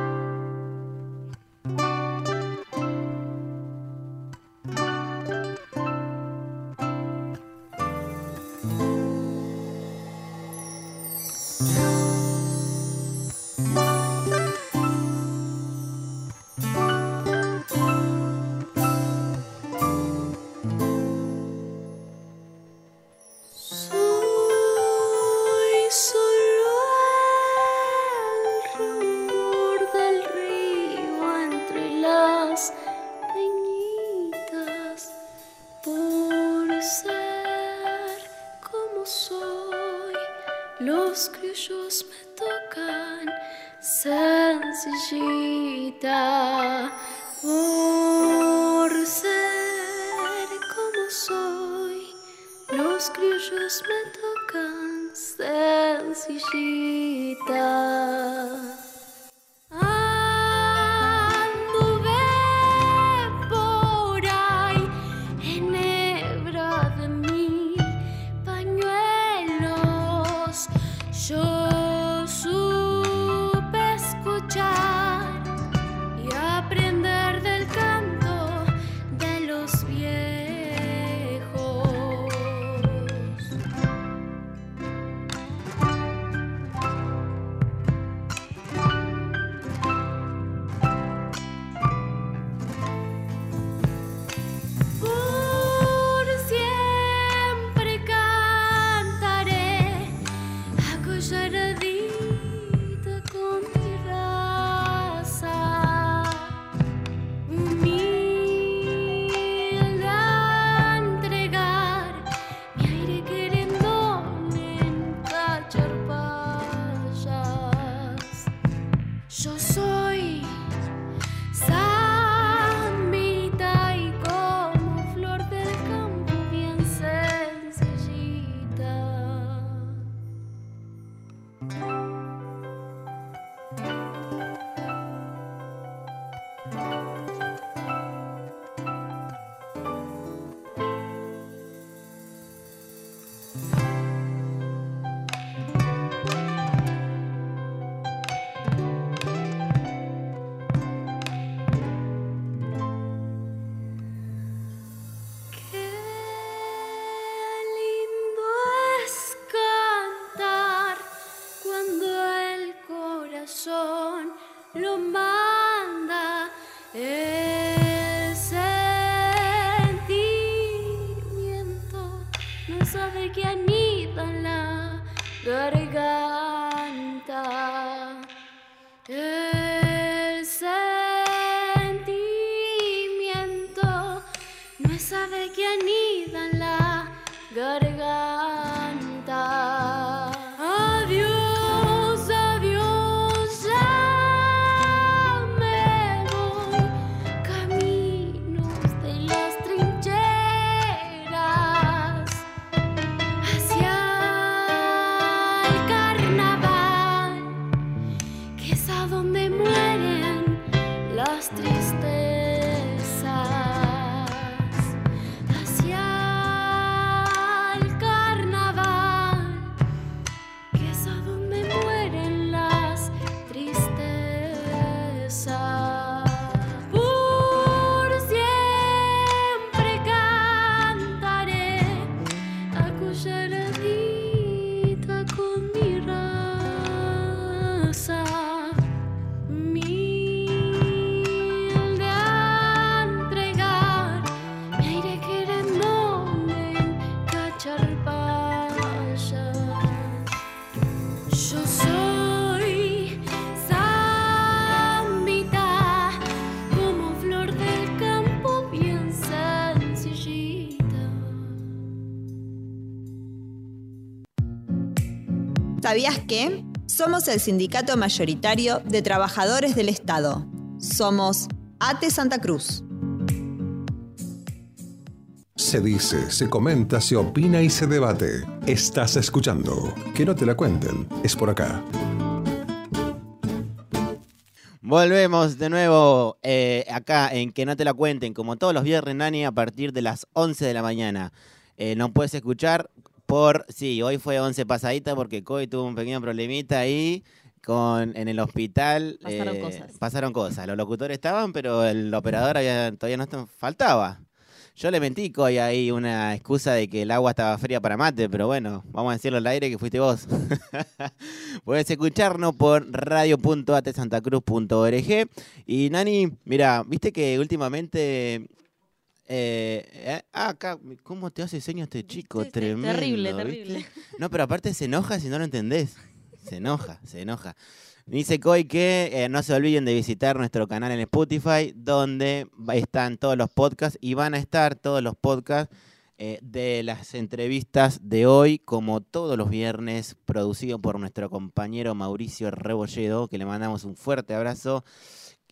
señorita, por ser como soy, los criollos me tocan sencillita. ¿Sabías que? Somos el sindicato mayoritario de trabajadores del Estado. Somos ATE Santa Cruz. Se dice, se comenta, se opina y se debate. Estás escuchando. Que no te la cuenten. Es por acá. Volvemos de nuevo eh, acá en Que no te la cuenten, como todos los viernes, Nani, a partir de las 11 de la mañana. Eh, nos puedes escuchar por, sí, hoy fue 11 pasadita porque Coy tuvo un pequeño problemita ahí con en el hospital. Pasaron eh, cosas. Pasaron cosas. Los locutores estaban, pero el operador había- todavía no faltaba. Yo le mentí, Coy, ahí una excusa de que el agua estaba fría para mate, pero bueno, vamos a decirlo al aire que fuiste vos. Puedes escucharnos por radio.atesantacruz.org. Y Nani, mira, viste que últimamente... eh, eh, ah, acá, ¿cómo te hace señas este chico? Tremendo. terrible, ¿viste? terrible. No, pero aparte se enoja si no lo entendés. Se enoja, se enoja. Dice Coy que eh, no se olviden de visitar nuestro canal en Spotify, donde están todos los podcasts y van a estar todos los podcasts eh, de las entrevistas de hoy, como todos los viernes, producido por nuestro compañero Mauricio Rebolledo, que le mandamos un fuerte abrazo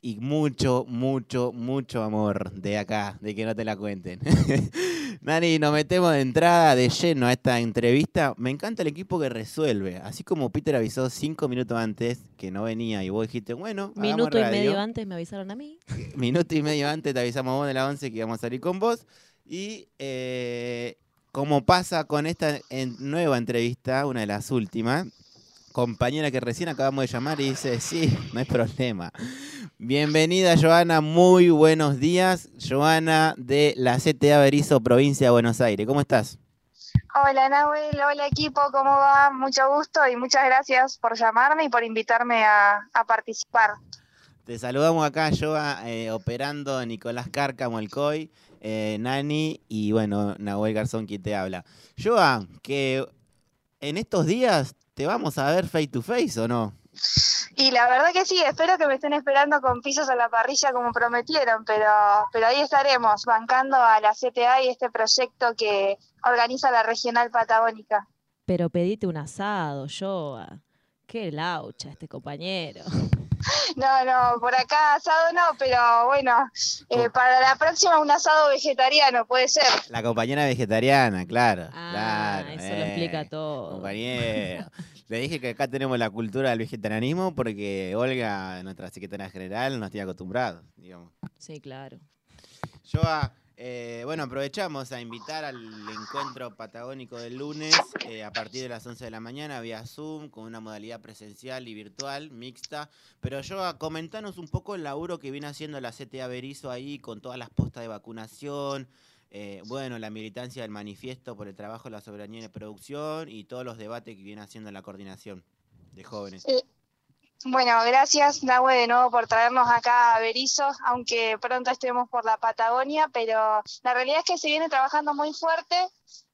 y mucho, mucho, mucho amor de acá, de que no te la cuenten. Nani, nos metemos de entrada de lleno a esta entrevista. Me encanta el equipo que resuelve. Así como Peter avisó cinco minutos antes que no venía y vos dijiste, bueno, Minuto y radio. medio antes me avisaron a mí. Minuto y medio antes te avisamos vos de la 11 que íbamos a salir con vos. Y eh, como pasa con esta en- nueva entrevista, una de las últimas, compañera que recién acabamos de llamar y dice, sí, no hay problema. Bienvenida, Joana, muy buenos días. Joana de la CTA Berizo, provincia de Buenos Aires. ¿Cómo estás? Hola Nahuel, hola equipo, ¿cómo va? Mucho gusto y muchas gracias por llamarme y por invitarme a, a participar. Te saludamos acá, Joa, eh, operando Nicolás Cárcamo, el COI, eh, Nani y bueno, Nahuel Garzón quien te habla. Joa, que en estos días te vamos a ver face to face o no? Y la verdad que sí, espero que me estén esperando con pisos a la parrilla como prometieron, pero, pero ahí estaremos, bancando a la CTA y este proyecto que organiza la Regional Patagónica. Pero pedite un asado, yo. Qué laucha este compañero. No, no, por acá asado no, pero bueno, eh, para la próxima un asado vegetariano puede ser. La compañera vegetariana, claro. Ah, claro, eso lo eh, explica todo. Compañero. Le dije que acá tenemos la cultura del vegetarianismo porque Olga, nuestra secretaria general, nos tiene acostumbrados, digamos. Sí, claro. Joa, eh, bueno, aprovechamos a invitar al encuentro patagónico del lunes eh, a partir de las 11 de la mañana vía Zoom con una modalidad presencial y virtual mixta. Pero Joa, comentanos un poco el laburo que viene haciendo la CTA Berizo ahí con todas las postas de vacunación, eh, bueno, la militancia del manifiesto por el trabajo la soberanía y la producción y todos los debates que viene haciendo la coordinación de jóvenes. Eh, Bueno, gracias Nahue de nuevo por traernos acá a Berizo, aunque pronto estemos por la Patagonia, pero la realidad es que se viene trabajando muy fuerte,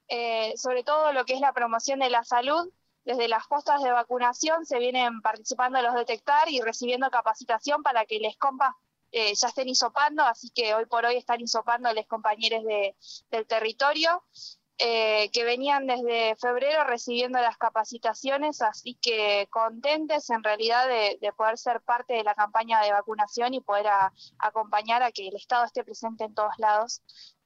eh, sobre todo lo que es la promoción de la salud. Desde las postas de vacunación se vienen participando los detectar y recibiendo capacitación para que les compas eh, ya estén hisopando, así que hoy por hoy están hisopando los compañeros de, del territorio eh, que venían desde febrero recibiendo las capacitaciones, así que contentes en realidad de, de poder ser parte de la campaña de vacunación y poder acompañar a que el Estado esté presente en todos lados,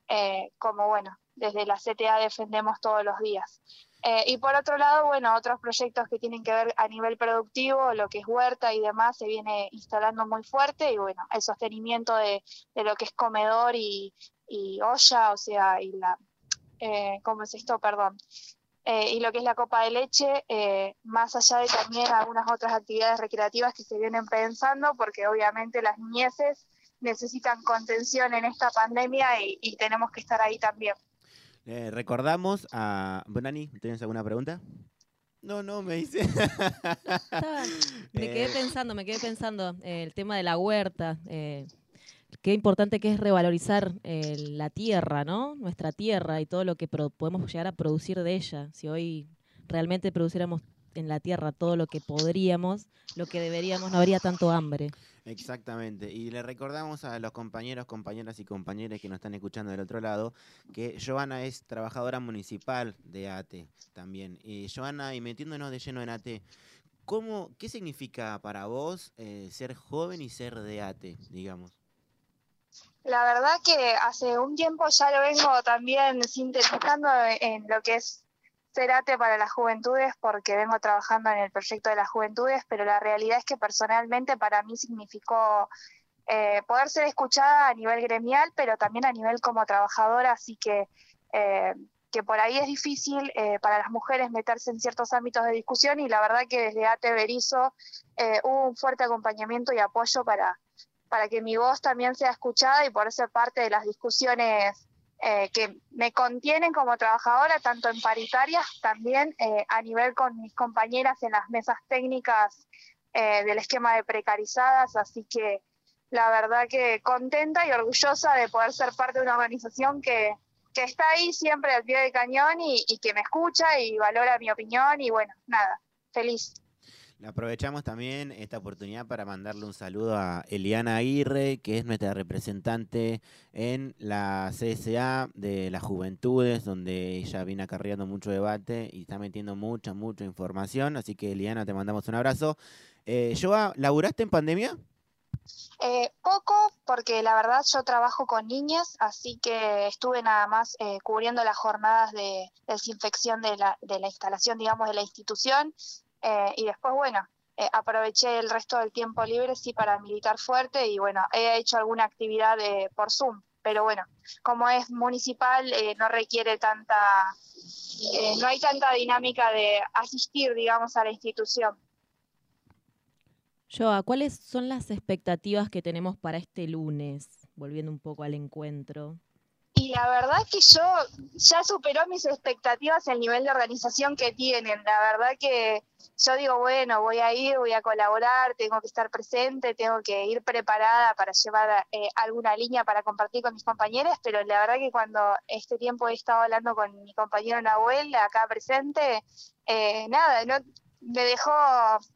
eh, como bueno, desde la CTA defendemos todos los días. Eh, y por otro lado, bueno, otros proyectos que tienen que ver a nivel productivo, lo que es huerta y demás, se viene instalando muy fuerte y bueno, el sostenimiento de, lo que es comedor y, olla, o sea, y la, eh, ¿cómo es esto? Perdón. Y lo que es la copa de leche, más allá de también algunas otras actividades recreativas que se vienen pensando, porque obviamente las niñeces necesitan contención en esta pandemia y, y tenemos que estar ahí también. Eh, recordamos a. Bonani, ¿tienes alguna pregunta? No, no, me dice. Me quedé Eh, pensando, me quedé pensando, eh, el tema de la huerta, eh, qué importante que es revalorizar eh, la tierra, ¿no? Nuestra tierra y todo lo que pro- podemos llegar a producir de ella. Si hoy realmente produciéramos en la tierra todo lo que podríamos, lo que deberíamos, no habría tanto hambre. Exactamente. Y le recordamos a los compañeros, compañeras y compañeros que nos están escuchando del otro lado que Joana es trabajadora municipal de ATE también. Y Joana, y metiéndonos de lleno en ATE, ¿cómo, ¿qué significa para vos eh, ser joven y ser de ATE, digamos? La verdad que hace un tiempo ya lo vengo también sintetizando en lo que es Cerate para las juventudes, porque vengo trabajando en el proyecto de las juventudes, pero la realidad es que personalmente para mí significó eh, poder ser escuchada a nivel gremial, pero también a nivel como trabajadora, así que, eh, que por ahí es difícil eh, para las mujeres meterse en ciertos ámbitos de discusión y la verdad que desde ATE Berizo hubo un fuerte acompañamiento y apoyo para, para que mi voz también sea escuchada y poder ser parte de las discusiones eh, que me contienen como trabajadora, tanto en paritarias, también eh, a nivel con mis compañeras en las mesas técnicas eh, del esquema de precarizadas, así que la verdad que contenta y orgullosa de poder ser parte de una organización que, que está ahí siempre al pie del cañón y, y que me escucha y valora mi opinión y bueno, nada, feliz. Aprovechamos también esta oportunidad para mandarle un saludo a Eliana Aguirre, que es nuestra representante en la CSA de las Juventudes, donde ella viene acarreando mucho debate y está metiendo mucha, mucha información. Así que, Eliana, te mandamos un abrazo. Eh, Joa, ¿laburaste en pandemia? Eh, poco, porque la verdad yo trabajo con niñas, así que estuve nada más eh, cubriendo las jornadas de desinfección de la, de la instalación, digamos, de la institución. Eh, y después, bueno, eh, aproveché el resto del tiempo libre, sí, para militar fuerte y bueno, he hecho alguna actividad de, por Zoom. Pero bueno, como es municipal, eh, no requiere tanta, eh, no hay tanta dinámica de asistir, digamos, a la institución. Joa, ¿cuáles son las expectativas que tenemos para este lunes? Volviendo un poco al encuentro. Y la verdad que yo ya superó mis expectativas el nivel de organización que tienen. La verdad que yo digo, bueno, voy a ir, voy a colaborar, tengo que estar presente, tengo que ir preparada para llevar eh, alguna línea para compartir con mis compañeros, pero la verdad que cuando este tiempo he estado hablando con mi compañero Nahuel, acá presente, eh, nada, no, me dejó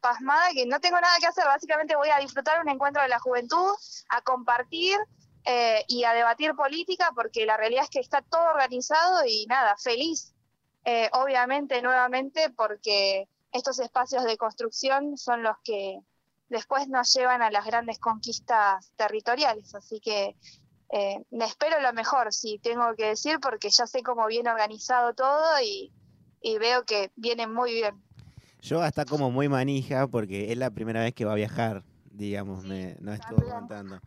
pasmada que no tengo nada que hacer, básicamente voy a disfrutar un encuentro de la juventud, a compartir eh, y a debatir política, porque la realidad es que está todo organizado y nada, feliz, eh, obviamente, nuevamente, porque estos espacios de construcción son los que después nos llevan a las grandes conquistas territoriales, así que eh, me espero lo mejor, si tengo que decir, porque ya sé cómo viene organizado todo y, y veo que viene muy bien. Joa está como muy manija porque es la primera vez que va a viajar, digamos, me, nos estuvo contando.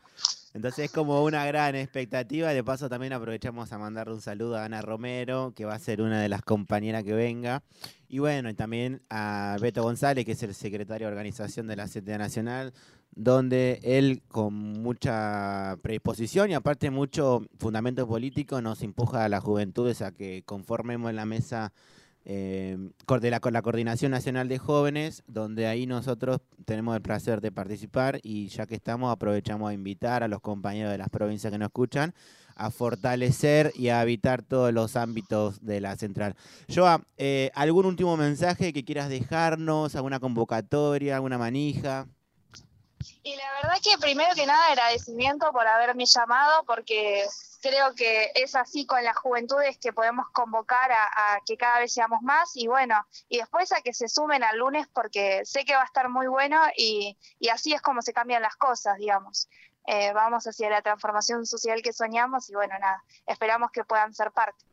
Entonces es como una gran expectativa. De paso también aprovechamos a mandarle un saludo a Ana Romero, que va a ser una de las compañeras que venga. Y bueno, y también a Beto González, que es el secretario de organización de la CTA Nacional, donde él con mucha predisposición y aparte mucho fundamento político nos empuja a las juventudes a que conformemos la mesa eh, de la Coordinación Nacional de Jóvenes, donde ahí nosotros tenemos el placer de participar y ya que estamos aprovechamos a invitar a los compañeros de las provincias que nos escuchan a fortalecer y a habitar todos los ámbitos de la central. Joa, eh, ¿algún último mensaje que quieras dejarnos? ¿Alguna convocatoria? ¿Alguna manija? Y la verdad que primero que nada agradecimiento por haberme llamado porque creo que es así con las juventudes que podemos convocar a, que cada vez seamos más y bueno, y después a que se sumen al lunes porque sé que va a estar muy bueno y, y así es como se cambian las cosas, digamos. Eh, vamos hacia la transformación social que soñamos y bueno, nada, esperamos que puedan ser parte.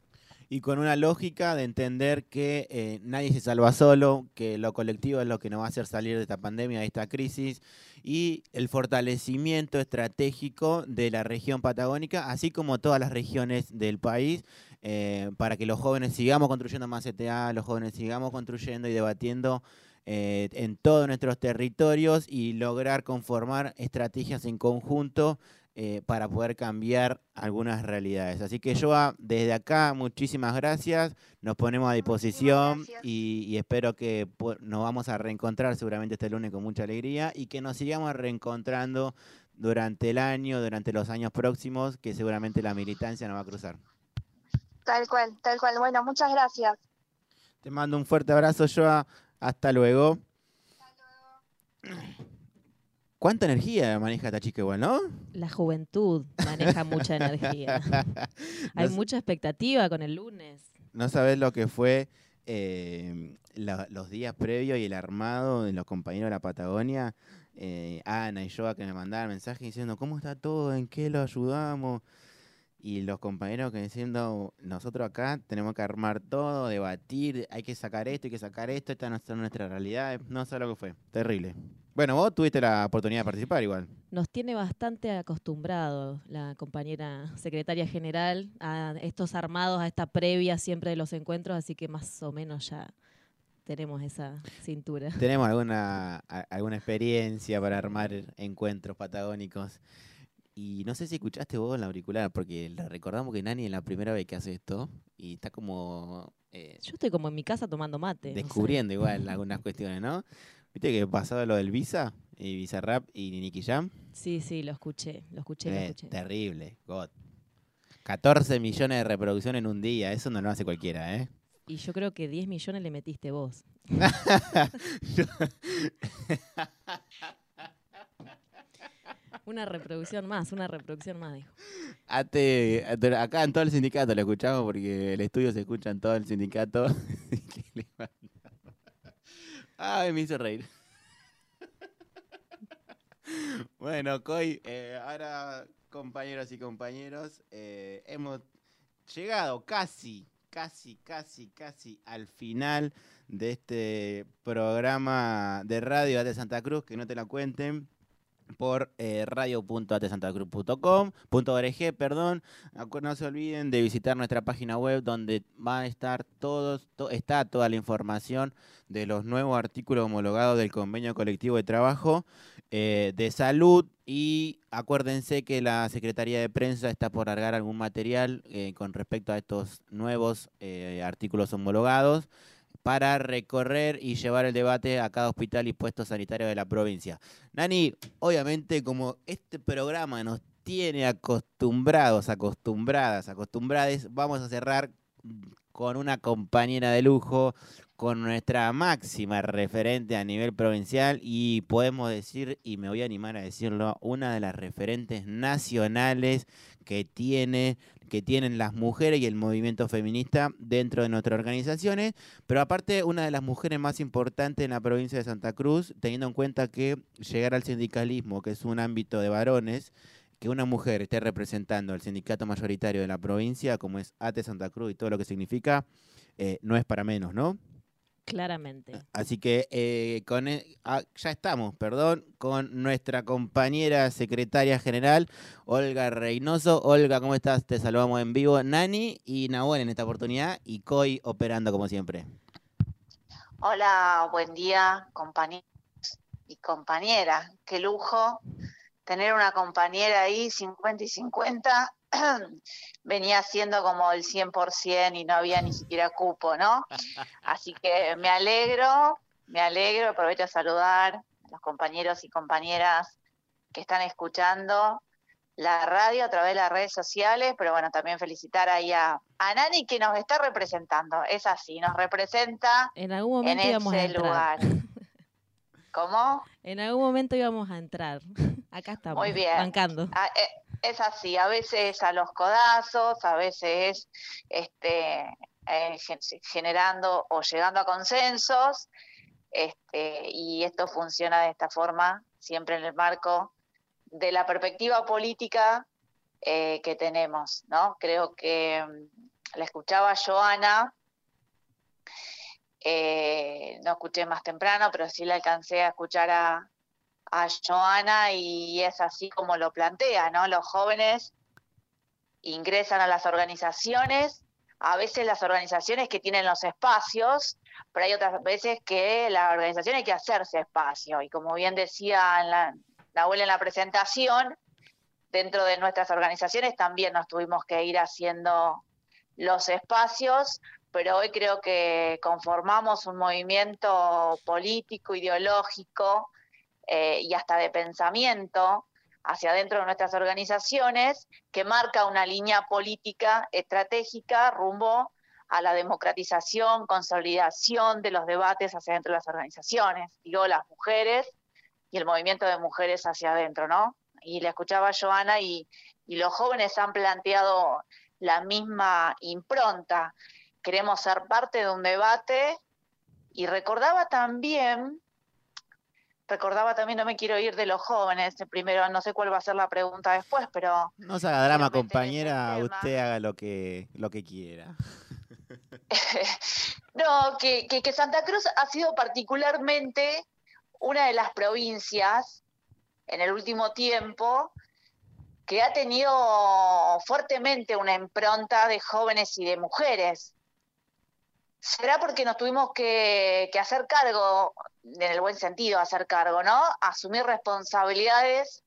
Y con una lógica de entender que eh, nadie se salva solo, que lo colectivo es lo que nos va a hacer salir de esta pandemia, de esta crisis, y el fortalecimiento estratégico de la región patagónica, así como todas las regiones del país, eh, para que los jóvenes sigamos construyendo más CTA, los jóvenes sigamos construyendo y debatiendo eh, en todos nuestros territorios y lograr conformar estrategias en conjunto eh, para poder cambiar algunas realidades. Así que Joa, desde acá, muchísimas gracias, nos ponemos a disposición y, y, espero que nos vamos a reencontrar seguramente este lunes con mucha alegría y que nos sigamos reencontrando durante el año, durante los años próximos, que seguramente la militancia nos va a cruzar. Tal cual, tal cual. Bueno, muchas gracias. Te mando un fuerte abrazo, Joa. Hasta luego. Hasta luego. ¿Cuánta energía maneja esta chica igual, no? La juventud maneja mucha energía. Hay mucha expectativa con el lunes. No sabes lo que fue eh, la, los días previos y el armado de los compañeros de la Patagonia. Eh, Ana y yo que me mandaban mensajes diciendo, ¿cómo está todo? ¿En qué lo ayudamos? y los compañeros que diciendo, nosotros acá tenemos que armar todo, debatir, hay que sacar esto, hay que sacar esto, esta no es nuestra realidad, no sé lo que fue, terrible. Bueno, vos tuviste la oportunidad de participar igual. Nos tiene bastante acostumbrado la compañera secretaria general a estos armados, a esta previa siempre de los encuentros, así que más o menos ya tenemos esa cintura. Tenemos alguna, alguna experiencia para armar encuentros patagónicos. Y no sé si escuchaste vos la auricular, porque recordamos que Nani es la primera vez que hace esto y está como... Eh, Yo estoy como en mi casa tomando mate. Descubriendo igual algunas cuestiones, ¿no? ¿Viste que pasaba lo del Visa? Y Visa Rap y Nicky Jam. Sí, sí, lo escuché, lo escuché, lo eh, escuché. Terrible, God. 14 millones de reproducciones en un día, eso no lo hace cualquiera, ¿eh? Y yo creo que 10 millones le metiste vos. Una reproducción más, una reproducción más, dijo. acá en todo el sindicato lo escuchamos porque el estudio se escucha en todo el sindicato. Ay, me hizo reír. bueno, Coy, eh, ahora compañeros y compañeros, eh, hemos llegado casi, casi, casi, casi al final de este programa de radio de Santa Cruz, que no te la cuenten por eh, perdón. No se olviden de visitar nuestra página web donde va a estar todos, está toda la información de los nuevos artículos homologados del convenio colectivo de trabajo eh, de salud y acuérdense que la Secretaría de Prensa está por largar algún material eh, con respecto a estos nuevos eh, artículos homologados para recorrer y llevar el debate a cada hospital y puesto sanitario de la provincia. Nani, obviamente como este programa nos tiene acostumbrados, acostumbradas, acostumbradas, vamos a cerrar con una compañera de lujo, con nuestra máxima referente a nivel provincial y podemos decir, y me voy a animar a decirlo, una de las referentes nacionales que tiene que tienen las mujeres y el movimiento feminista dentro de nuestras organizaciones, pero aparte una de las mujeres más importantes en la provincia de Santa Cruz, teniendo en cuenta que llegar al sindicalismo, que es un ámbito de varones, que una mujer esté representando al sindicato mayoritario de la provincia, como es ATE Santa Cruz y todo lo que significa, eh, no es para menos, ¿no? Claramente. Así que eh, con, e, ah, ya estamos, perdón, con nuestra compañera secretaria general, Olga Reynoso. Olga, ¿cómo estás? Te saludamos en vivo. Nani y Nahuel en esta oportunidad y Coy operando como siempre. Hola, buen día, compañeros y compañeras. Qué lujo tener una compañera ahí 50 y 50 venía siendo como el 100% y no había ni siquiera cupo, ¿no? Así que me alegro, me alegro, aprovecho a saludar a los compañeros y compañeras que están escuchando la radio a través de las redes sociales, pero bueno, también felicitar ahí a, a Nani que nos está representando, es así, nos representa en, algún momento en ese lugar. ¿Cómo? En algún momento íbamos a entrar. Acá estamos. Muy bien. Bancando. Ah, eh, es así, a veces a los codazos, a veces este, eh, generando o llegando a consensos, este, y esto funciona de esta forma, siempre en el marco de la perspectiva política eh, que tenemos, ¿no? Creo que mm, la escuchaba Joana, eh, no escuché más temprano, pero sí la alcancé a escuchar a, a Joana y es así como lo plantea, ¿no? Los jóvenes ingresan a las organizaciones, a veces las organizaciones que tienen los espacios, pero hay otras veces que la organización hay que hacerse espacio. Y como bien decía la, la abuela en la presentación, dentro de nuestras organizaciones también nos tuvimos que ir haciendo los espacios, pero hoy creo que conformamos un movimiento político, ideológico eh, y hasta de pensamiento hacia adentro de nuestras organizaciones que marca una línea política estratégica rumbo a la democratización, consolidación de los debates hacia adentro de las organizaciones. Digo, las mujeres y el movimiento de mujeres hacia adentro, ¿no? Y le escuchaba Joana y, y los jóvenes han planteado la misma impronta. Queremos ser parte de un debate y recordaba también, recordaba también, no me quiero ir de los jóvenes, primero no sé cuál va a ser la pregunta después, pero... No se haga drama, compañera, usted haga lo que, lo que quiera. no, que, que, que Santa Cruz ha sido particularmente una de las provincias en el último tiempo que ha tenido fuertemente una impronta de jóvenes y de mujeres. ¿Será porque nos tuvimos que, hacer cargo, en el buen sentido hacer cargo, ¿no? Asumir responsabilidades,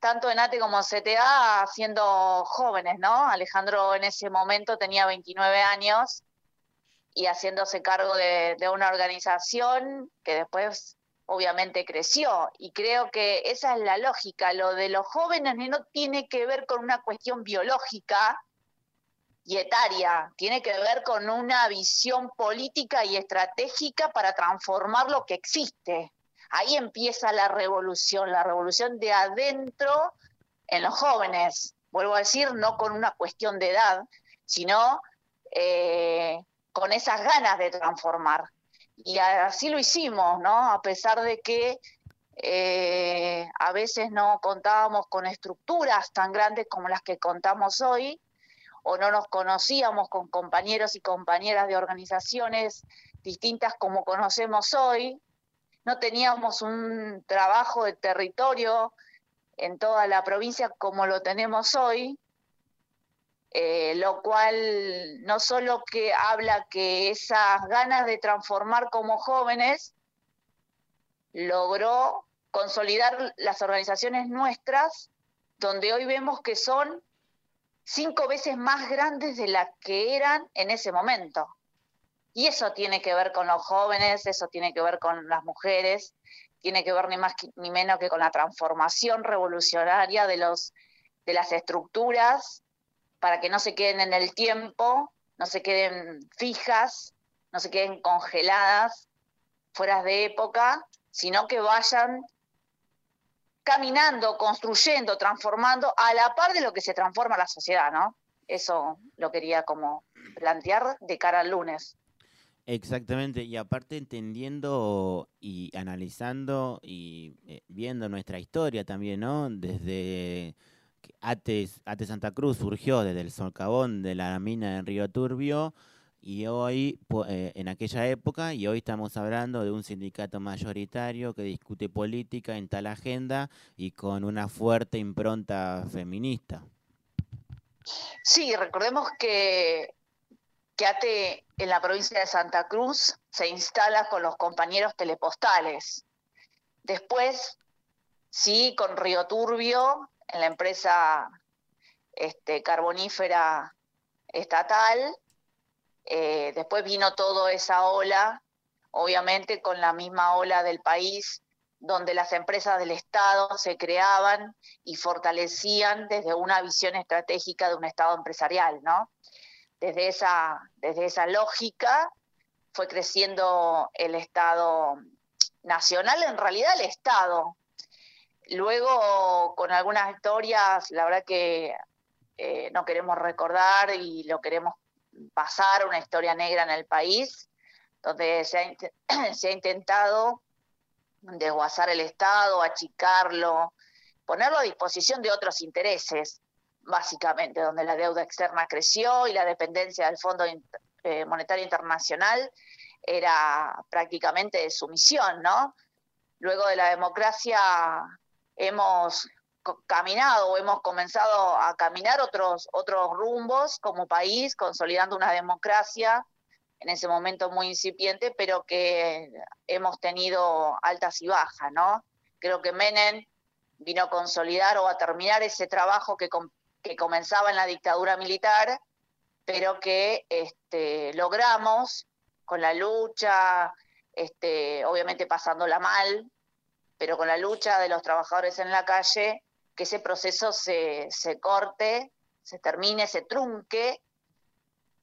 tanto en ATE como en CTA, siendo jóvenes, ¿no? Alejandro en ese momento tenía 29 años y haciéndose cargo de una organización que después obviamente creció y creo que esa es la lógica. Lo de los jóvenes no tiene que ver con una cuestión biológica y etaria, tiene que ver con una visión política y estratégica para transformar lo que existe. Ahí empieza la revolución, la revolución de adentro en los jóvenes. Vuelvo a decir, no con una cuestión de edad, sino eh, con esas ganas de transformar y así lo hicimos, ¿no? A pesar de que eh, a veces no contábamos con estructuras tan grandes como las que contamos hoy, o no nos conocíamos con compañeros y compañeras de organizaciones distintas como conocemos hoy, no teníamos un trabajo de territorio en toda la provincia como lo tenemos hoy, eh, lo cual no solo que habla que esas ganas de transformar como jóvenes logró consolidar las organizaciones nuestras, donde hoy vemos que son cinco veces más grandes de las que eran en ese momento. Y eso tiene que ver con los jóvenes, eso tiene que ver con las mujeres, tiene que ver ni más ni menos que con la transformación revolucionaria de los de las estructuras para que no se queden en el tiempo, no se queden fijas, no se queden congeladas, fuera de época, sino que vayan caminando, construyendo, transformando a la par de lo que se transforma la sociedad, ¿no? Eso lo quería como plantear de cara al lunes. Exactamente, y aparte entendiendo y analizando y eh, viendo nuestra historia también, ¿no? Desde Ate, Ate Santa Cruz surgió desde el solcabón de la mina en Río Turbio y hoy, eh, en aquella época, y hoy estamos hablando de un sindicato mayoritario que discute política en tal agenda y con una fuerte impronta feminista. Sí, recordemos que, que ATE en la provincia de Santa Cruz se instala con los compañeros telepostales. Después, sí, con Río Turbio en la empresa este, carbonífera estatal. Eh, después vino toda esa ola, obviamente con la misma ola del país, donde las empresas del Estado se creaban y fortalecían desde una visión estratégica de un Estado empresarial, ¿no? Desde esa, desde esa lógica fue creciendo el Estado nacional, en realidad el Estado, Luego, con algunas historias, la verdad que eh, no queremos recordar y lo queremos pasar, una historia negra en el país, donde se ha, intentado desguazar el Estado, achicarlo, ponerlo a disposición de otros intereses. básicamente, donde la deuda externa creció y la dependencia del Fondo eh, Monetario Internacional era prácticamente de sumisión, ¿no? Luego de la democracia hemos caminado o hemos comenzado a caminar otros, otros rumbos como país, consolidando una democracia en ese momento muy incipiente, pero que hemos tenido altas y bajas, ¿no? Creo que Menem vino a consolidar o a terminar ese trabajo que, que comenzaba en la dictadura militar, pero que este, logramos con la lucha, este, obviamente pasándola mal, pero con la lucha de los trabajadores en la calle, que ese proceso se, se corte, se termine, se trunque,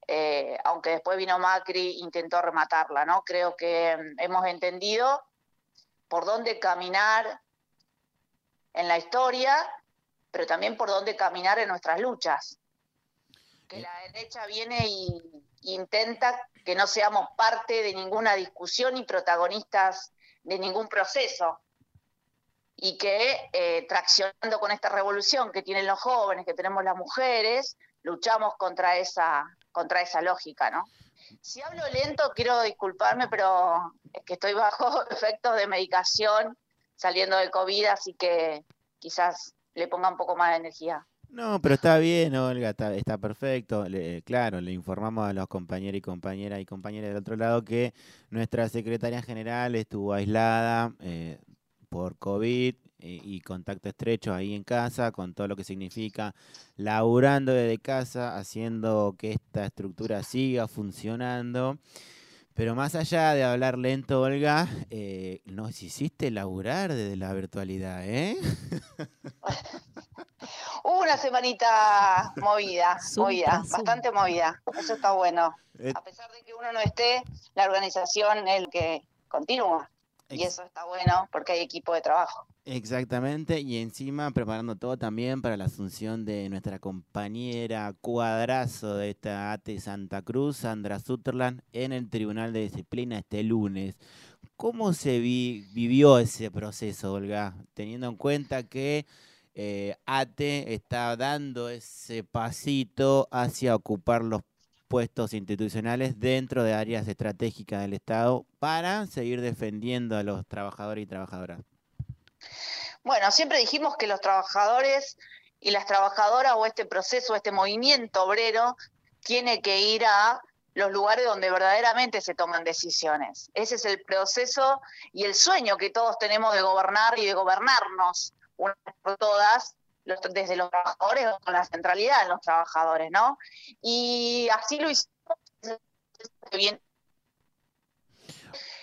eh, aunque después vino Macri, intentó rematarla, ¿no? Creo que mm, hemos entendido por dónde caminar en la historia, pero también por dónde caminar en nuestras luchas. Que la derecha viene y intenta que no seamos parte de ninguna discusión y protagonistas de ningún proceso y que eh, traccionando con esta revolución que tienen los jóvenes, que tenemos las mujeres, luchamos contra esa, contra esa lógica, ¿no? Si hablo lento, quiero disculparme, pero es que estoy bajo efectos de medicación saliendo de COVID, así que quizás le ponga un poco más de energía. No, pero está bien, Olga, está, perfecto. claro, le informamos a los compañeros y compañeras y compañeras del otro lado que nuestra secretaria general estuvo aislada eh, por COVID eh, y contacto estrecho ahí en casa, con todo lo que significa laburando desde casa, haciendo que esta estructura siga funcionando. Pero más allá de hablar lento, Olga, eh, nos hiciste laburar desde la virtualidad, ¿eh? una semanita movida, movida, bastante movida. Eso está bueno. Eh, A pesar de que uno no esté, la organización es el que continúa. Y eso está bueno porque hay equipo de trabajo. Exactamente, y encima preparando todo también para la asunción de nuestra compañera cuadrazo de esta ATE Santa Cruz, Sandra Sutherland, en el Tribunal de Disciplina este lunes. ¿Cómo se vivió ese proceso, Olga? Teniendo en cuenta que eh, ATE está dando ese pasito hacia ocupar los puestos institucionales dentro de áreas estratégicas del Estado para seguir defendiendo a los trabajadores y trabajadoras? Bueno, siempre dijimos que los trabajadores y las trabajadoras o este proceso, este movimiento obrero, tiene que ir a los lugares donde verdaderamente se toman decisiones. Ese es el proceso y el sueño que todos tenemos de gobernar y de gobernarnos una por todas desde los trabajadores con la centralidad de los trabajadores, ¿no? Y así lo hicimos bien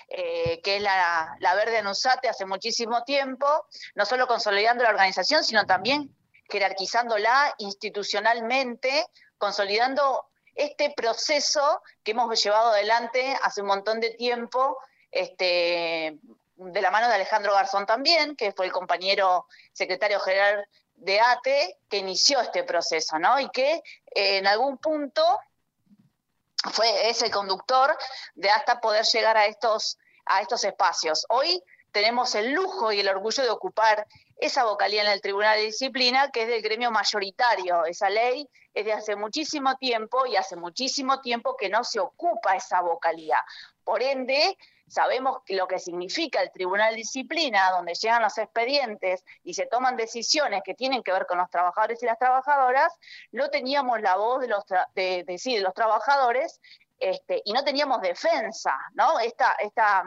eh, que es la, la Verde Anusate hace muchísimo tiempo, no solo consolidando la organización, sino también jerarquizándola institucionalmente, consolidando este proceso que hemos llevado adelante hace un montón de tiempo, este, de la mano de Alejandro Garzón también, que fue el compañero secretario general de ATE que inició este proceso, ¿no? Y que eh, en algún punto fue ese conductor de hasta poder llegar a estos, a estos espacios. Hoy tenemos el lujo y el orgullo de ocupar esa vocalía en el Tribunal de Disciplina, que es del gremio mayoritario. Esa ley es de hace muchísimo tiempo y hace muchísimo tiempo que no se ocupa esa vocalía. Por ende, sabemos lo que significa el Tribunal de Disciplina, donde llegan los expedientes y se toman decisiones que tienen que ver con los trabajadores y las trabajadoras, no teníamos la voz de los, de, de, los trabajadores este, y no teníamos defensa, ¿no? Esta, esta,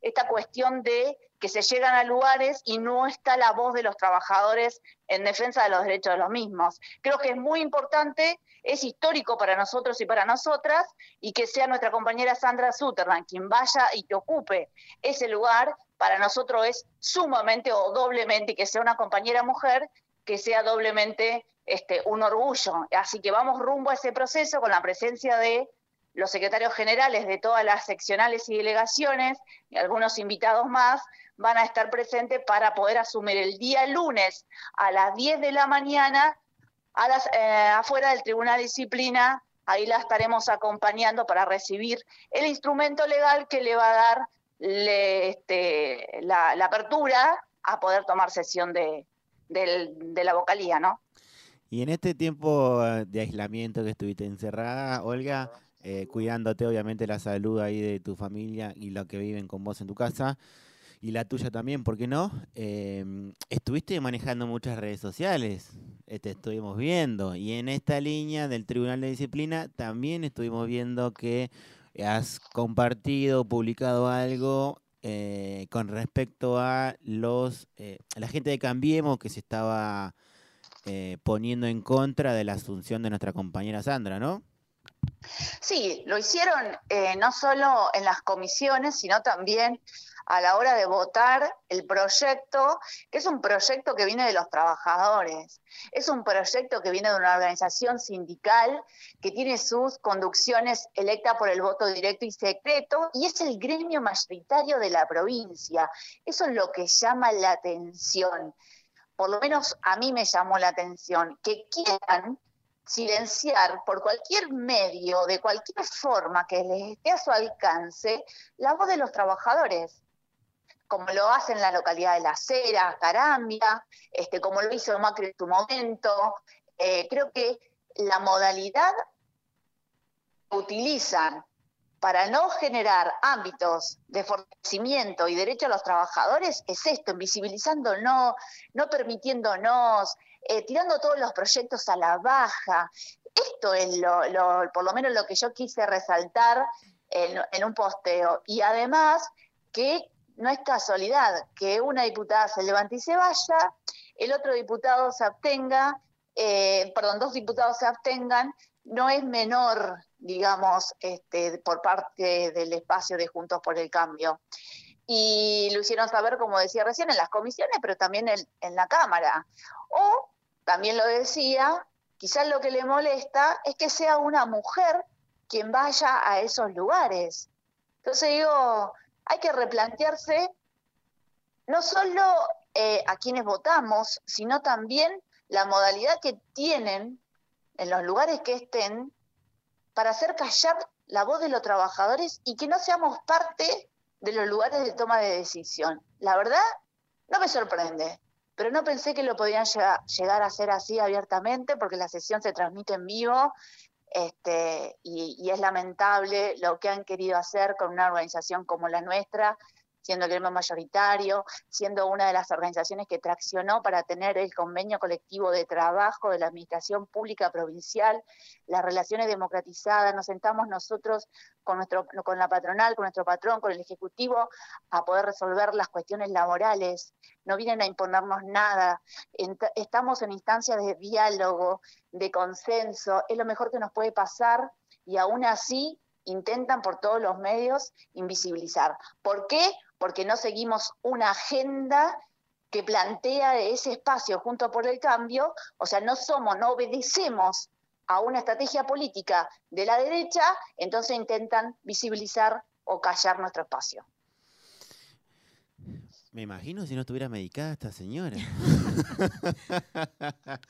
esta cuestión de que se llegan a lugares y no está la voz de los trabajadores en defensa de los derechos de los mismos. Creo que es muy importante, es histórico para nosotros y para nosotras, y que sea nuestra compañera Sandra Sutherland quien vaya y que ocupe ese lugar, para nosotros es sumamente o doblemente, y que sea una compañera mujer, que sea doblemente este, un orgullo. Así que vamos rumbo a ese proceso con la presencia de los secretarios generales de todas las seccionales y delegaciones y algunos invitados más van a estar presentes para poder asumir el día lunes a las 10 de la mañana a las, eh, afuera del Tribunal de Disciplina. Ahí la estaremos acompañando para recibir el instrumento legal que le va a dar este, la, apertura a poder tomar sesión de, la vocalía, ¿no? Y en este tiempo de aislamiento que estuviste encerrada, Olga, eh, cuidándote obviamente la salud ahí de tu familia y lo que viven con vos en tu casa, y la tuya también, ¿por qué no? Eh, estuviste manejando muchas redes sociales, eh, te estuvimos viendo, y en esta línea del Tribunal de Disciplina también estuvimos viendo que has compartido, publicado algo eh, con respecto a los eh, la gente de Cambiemos que se estaba eh, poniendo en contra de la asunción de nuestra compañera Sandra, ¿no? Sí, lo hicieron eh, no solo en las comisiones, sino también a la hora de votar el proyecto, que es un proyecto que viene de los trabajadores, es un proyecto que viene de una organización sindical que tiene sus conducciones electas por el voto directo y secreto, y es el gremio mayoritario de la provincia. Eso es lo que llama la atención. Por lo menos a mí me llamó la atención, que quieran silenciar por cualquier medio, de cualquier forma que les esté a su alcance, la voz de los trabajadores como lo hace en la localidad de La Cera, Carambia, este, como lo hizo Macri en su momento. Eh, creo que la modalidad que utilizan para no generar ámbitos de fortalecimiento y derecho a los trabajadores es esto, invisibilizándonos, no permitiéndonos, eh, tirando todos los proyectos a la baja. Esto es lo, por lo menos lo que yo quise resaltar en un posteo. Y además que no es casualidad que una diputada se levante y se vaya, el otro diputado se abstenga, eh, perdón, dos diputados se abstengan, no es menor, digamos, este, por parte del espacio de Juntos por el Cambio. Y lo hicieron saber, como decía recién, en las comisiones, pero también en, en la Cámara. O, también lo decía, quizás lo que le molesta es que sea una mujer quien vaya a esos lugares. Entonces digo, hay que replantearse no solo eh, a quienes votamos, sino también la modalidad que tienen en los lugares que estén para hacer callar la voz de los trabajadores y que no seamos parte de los lugares de toma de decisión. La verdad, no me sorprende, pero no pensé que lo podían llegar a hacer así abiertamente porque la sesión se transmite en vivo este, y, y, es lamentable lo que han querido hacer con una organización como la nuestra, siendo el gremio mayoritario, siendo una de las organizaciones que traccionó para tener el convenio colectivo de trabajo de la Administración Pública Provincial, las relaciones democratizadas, nos sentamos nosotros con, nuestro, con la patronal, con nuestro patrón, con el Ejecutivo, a poder resolver las cuestiones laborales, no vienen a imponernos nada, estamos en instancias de diálogo, de consenso, es lo mejor que nos puede pasar y aún así intentan por todos los medios invisibilizar. ¿Por qué? Porque no seguimos una agenda que plantea ese espacio junto por el cambio, o sea, no somos, no obedecemos a una estrategia política de la derecha, entonces intentan visibilizar o callar nuestro espacio. Me imagino si no estuviera medicada esta señora.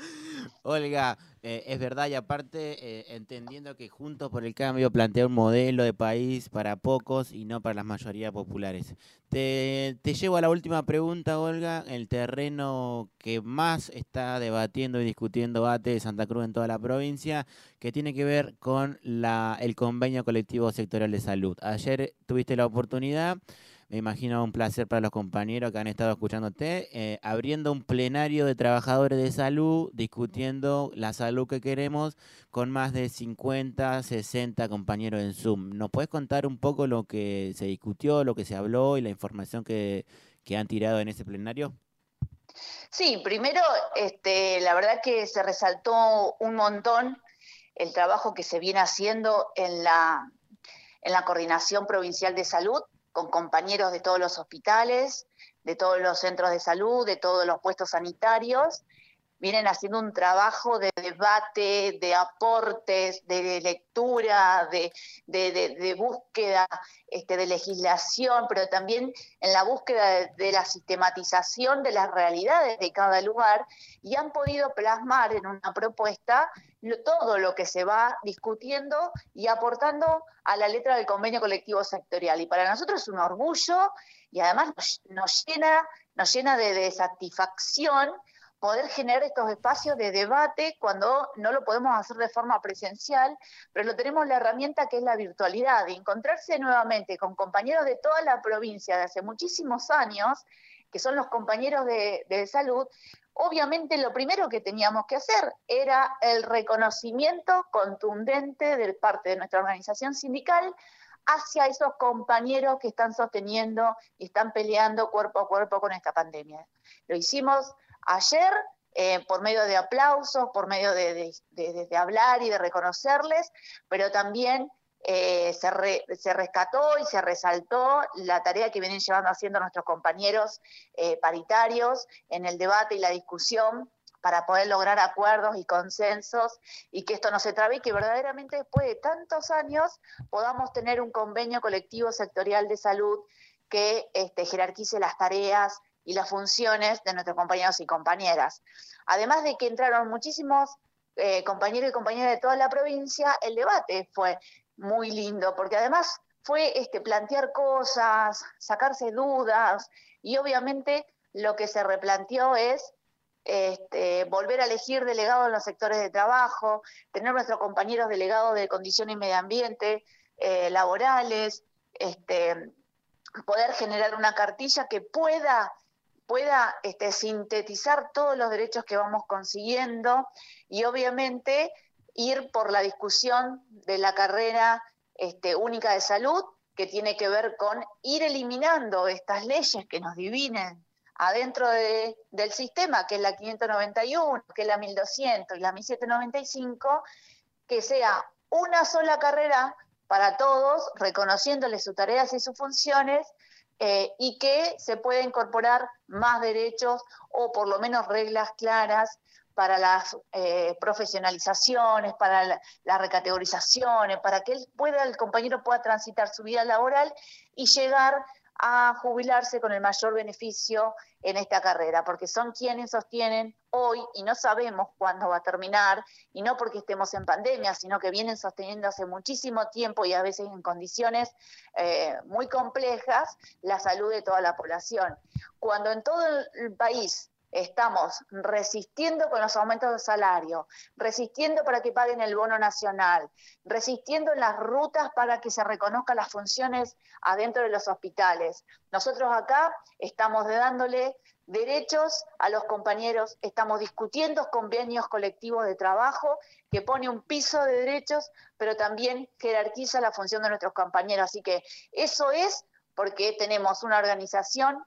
Olga, eh, es verdad y aparte, eh, entendiendo que Juntos por el Cambio plantea un modelo de país para pocos y no para las mayorías populares. Te, te llevo a la última pregunta, Olga, el terreno que más está debatiendo y discutiendo ATE de Santa Cruz en toda la provincia, que tiene que ver con la, el convenio colectivo sectorial de salud. Ayer tuviste la oportunidad me imagino un placer para los compañeros que han estado escuchándote, eh, abriendo un plenario de trabajadores de salud, discutiendo la salud que queremos con más de 50, 60 compañeros en Zoom. ¿Nos puedes contar un poco lo que se discutió, lo que se habló y la información que, que han tirado en ese plenario? Sí, primero, este, la verdad que se resaltó un montón el trabajo que se viene haciendo en la, en la Coordinación Provincial de Salud, con compañeros de todos los hospitales, de todos los centros de salud, de todos los puestos sanitarios. Vienen haciendo un trabajo de debate, de aportes, de lectura, de, búsqueda este, de legislación, pero también en la búsqueda de, la sistematización de las realidades de cada lugar y han podido plasmar en una propuesta todo lo que se va discutiendo y aportando a la letra del convenio colectivo sectorial. Y para nosotros es un orgullo y además nos, llena, nos llena de satisfacción poder generar estos espacios de debate cuando no lo podemos hacer de forma presencial, pero lo tenemos la herramienta que es la virtualidad, de encontrarse nuevamente con compañeros de toda la provincia de hace muchísimos años, que son los compañeros de, de salud, obviamente lo primero que teníamos que hacer era el reconocimiento contundente de parte de nuestra organización sindical hacia esos compañeros que están sosteniendo y están peleando cuerpo a cuerpo con esta pandemia. Lo hicimos ayer eh, por medio de aplausos, por medio de, hablar y de reconocerles, pero también eh, se, rescató y se resaltó la tarea que vienen llevando haciendo nuestros compañeros eh, paritarios en el debate y la discusión para poder lograr acuerdos y consensos y que esto no se trabe y que verdaderamente después de tantos años podamos tener un convenio colectivo sectorial de salud que este, jerarquice las tareas y las funciones de nuestros compañeros y compañeras. Además de que entraron muchísimos eh, compañeros y compañeras de toda la provincia, el debate fue muy lindo, porque además fue este, plantear cosas, sacarse dudas, y obviamente lo que se replanteó es este, volver a elegir delegados en los sectores de trabajo, tener nuestros compañeros delegados de condiciones y medio ambiente, eh, laborales, este, poder generar una cartilla que pueda pueda este, sintetizar todos los derechos que vamos consiguiendo y obviamente ir por la discusión de la carrera este, única de salud que tiene que ver con ir eliminando estas leyes que nos dividen adentro del sistema, que es la 591, que es la 1200 y la 1795, que sea una sola carrera para todos, reconociéndoles sus tareas y sus funciones, eh, y que se pueda incorporar más derechos o por lo menos reglas claras para las eh, profesionalizaciones, para las recategorizaciones, para que él pueda, el compañero pueda transitar su vida laboral y llegar a jubilarse con el mayor beneficio en esta carrera, porque son quienes sostienen hoy y no sabemos cuándo va a terminar, y no porque estemos en pandemia, sino que vienen sosteniendo hace muchísimo tiempo y a veces en condiciones eh, muy complejas la salud de toda la población. Cuando en todo el país estamos resistiendo con los aumentos de salario, resistiendo para que paguen el bono nacional, resistiendo en las rutas para que se reconozcan las funciones adentro de los hospitales. Nosotros acá estamos dándole derechos a los compañeros, estamos discutiendo convenios colectivos de trabajo que pone un piso de derechos, pero también jerarquiza la función de nuestros compañeros. Así que eso es porque tenemos una organización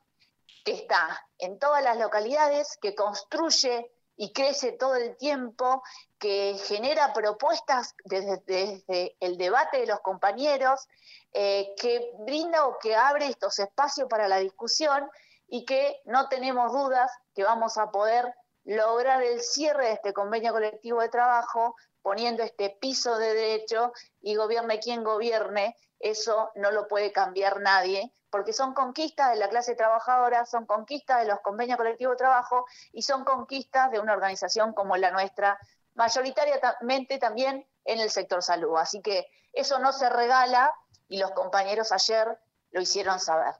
que está en todas las localidades, que construye y crece todo el tiempo, que genera propuestas desde, el debate de los compañeros, eh, que brinda o que abre estos espacios para la discusión y que no tenemos dudas que vamos a poder lograr el cierre de este convenio colectivo de trabajo poniendo este piso de derecho y gobierne quien gobierne, eso no lo puede cambiar nadie, porque son conquistas de la clase trabajadora, son conquistas de los convenios colectivos de trabajo y son conquistas de una organización como la nuestra, mayoritariamente también en el sector salud. Así que eso no se regala y los compañeros ayer lo hicieron saber.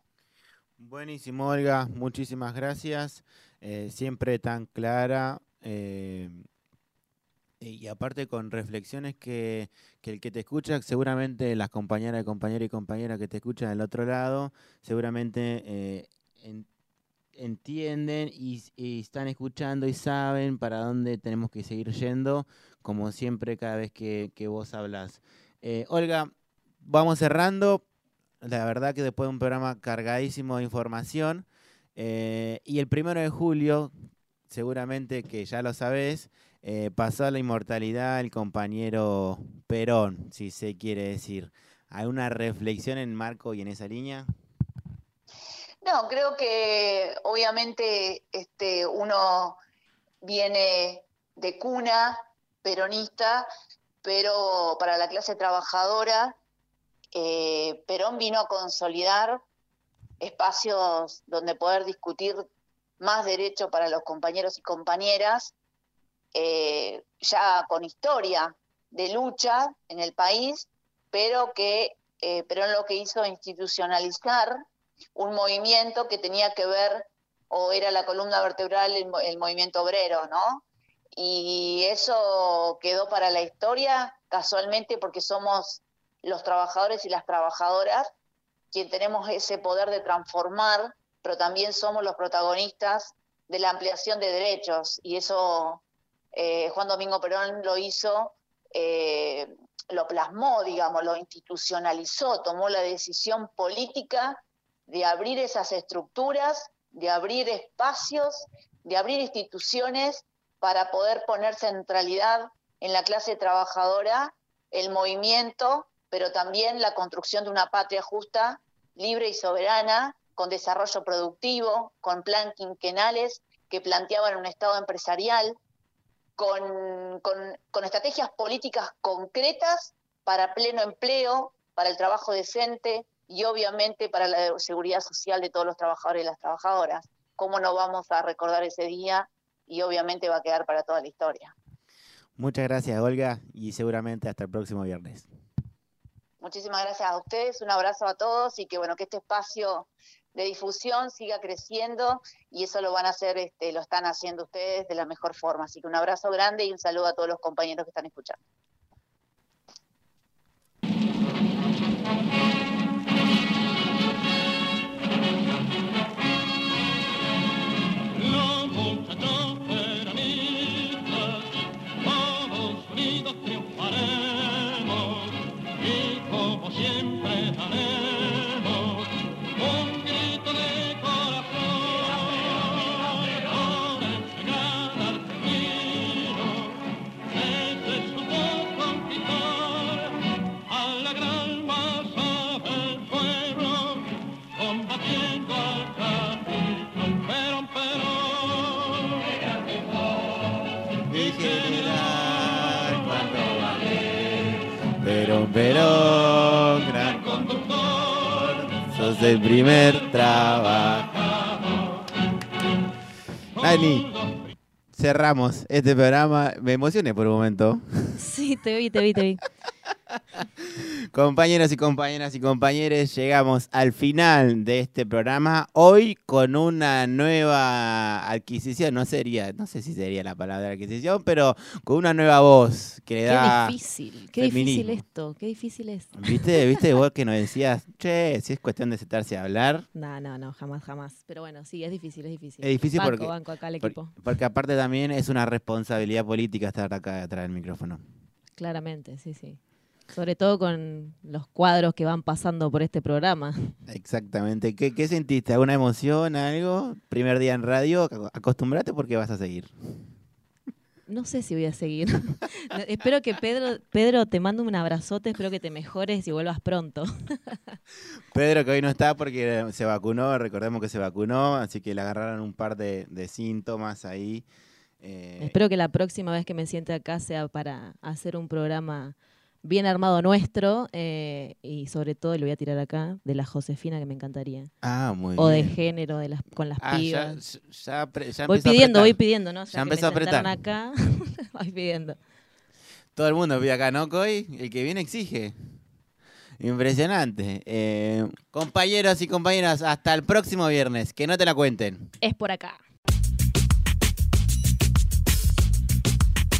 Buenísimo, Olga, muchísimas gracias. Eh, siempre tan clara. Eh, y aparte con reflexiones que, el que te escucha, seguramente las compañeras, compañeros y compañeras que te escuchan del otro lado, seguramente eh, entienden y, están escuchando y saben para dónde tenemos que seguir yendo, como siempre cada vez que, vos hablas. Eh, Olga, vamos cerrando. La verdad que después de un programa cargadísimo de información, eh, y el primero de julio, seguramente que ya lo sabés, eh, pasó a la inmortalidad el compañero Perón, si se quiere decir. ¿Hay una reflexión en Marco y en esa línea? No, creo que obviamente este, uno viene de cuna peronista, pero para la clase trabajadora, eh, Perón vino a consolidar espacios donde poder discutir más derechos para los compañeros y compañeras eh, ya con historia de lucha en el país, pero que eh, pero lo que hizo institucionalizar un movimiento que tenía que ver o era la columna vertebral el, el movimiento obrero, ¿no? Y eso quedó para la historia casualmente porque somos los trabajadores y las trabajadoras quien tenemos ese poder de transformar, pero también somos los protagonistas de la ampliación de derechos y eso eh, Juan Domingo Perón lo hizo, eh, lo plasmó, digamos, lo institucionalizó, tomó la decisión política de abrir esas estructuras, de abrir espacios, de abrir instituciones para poder poner centralidad en la clase trabajadora, el movimiento, pero también la construcción de una patria justa, libre y soberana, con desarrollo productivo, con plan quinquenales que planteaban un Estado empresarial, con, con, estrategias políticas concretas para pleno empleo, para el trabajo decente y obviamente para la seguridad social de todos los trabajadores y las trabajadoras. ¿Cómo no vamos a recordar ese día y obviamente va a quedar para toda la historia. Muchas gracias, Olga, y seguramente hasta el próximo viernes. Muchísimas gracias a ustedes, un abrazo a todos y que bueno, que este espacio de difusión siga creciendo y eso lo van a hacer, este, lo están haciendo ustedes de la mejor forma. Así que un abrazo grande y un saludo a todos los compañeros que están escuchando. El primer trabajo. Dani, cerramos este programa. Me emocioné por un momento. Sí, te vi, te vi, te vi. Compañeros y compañeras y compañeros, llegamos al final de este programa. Hoy con una nueva adquisición, no sería, no sé si sería la palabra adquisición, pero con una nueva voz que le da. Qué difícil, qué difícil esto, qué difícil es. ¿Viste? ¿Viste vos que nos decías, che, si es cuestión de sentarse a hablar? No, no, no, jamás, jamás. Pero bueno, sí, es difícil, es difícil. Es difícil banco, porque, banco acá el equipo. porque aparte también es una responsabilidad política estar acá detrás del micrófono. Claramente, sí, sí. Sobre todo con los cuadros que van pasando por este programa. Exactamente. ¿Qué, qué sentiste? ¿Alguna emoción, algo? Primer día en radio, acostumbrate porque vas a seguir. No sé si voy a seguir. espero que Pedro, Pedro te mando un abrazote, espero que te mejores y vuelvas pronto. Pedro que hoy no está porque se vacunó, recordemos que se vacunó, así que le agarraron un par de, síntomas ahí. Eh, espero que la próxima vez que me siente acá sea para hacer un programa bien armado nuestro eh, y sobre todo, le voy a tirar acá, de la Josefina que me encantaría. Ah, muy o bien. de género, de las, con las ah, pibas. Ya, ya, voy pidiendo, voy pidiendo, ¿no? ya empezó a apretar. acá, voy pidiendo. Todo el mundo pide acá, ¿no, Coy? El que viene exige. Impresionante. Eh, compañeros y compañeras, hasta el próximo viernes. Que no te la cuenten. Es por acá.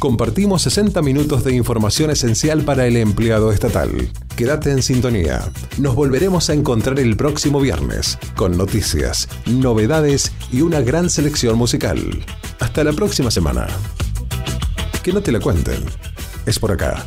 Compartimos 60 minutos de información esencial para el empleado estatal. Quédate en sintonía. Nos volveremos a encontrar el próximo viernes con noticias, novedades y una gran selección musical. Hasta la próxima semana. Que no te la cuenten. Es por acá.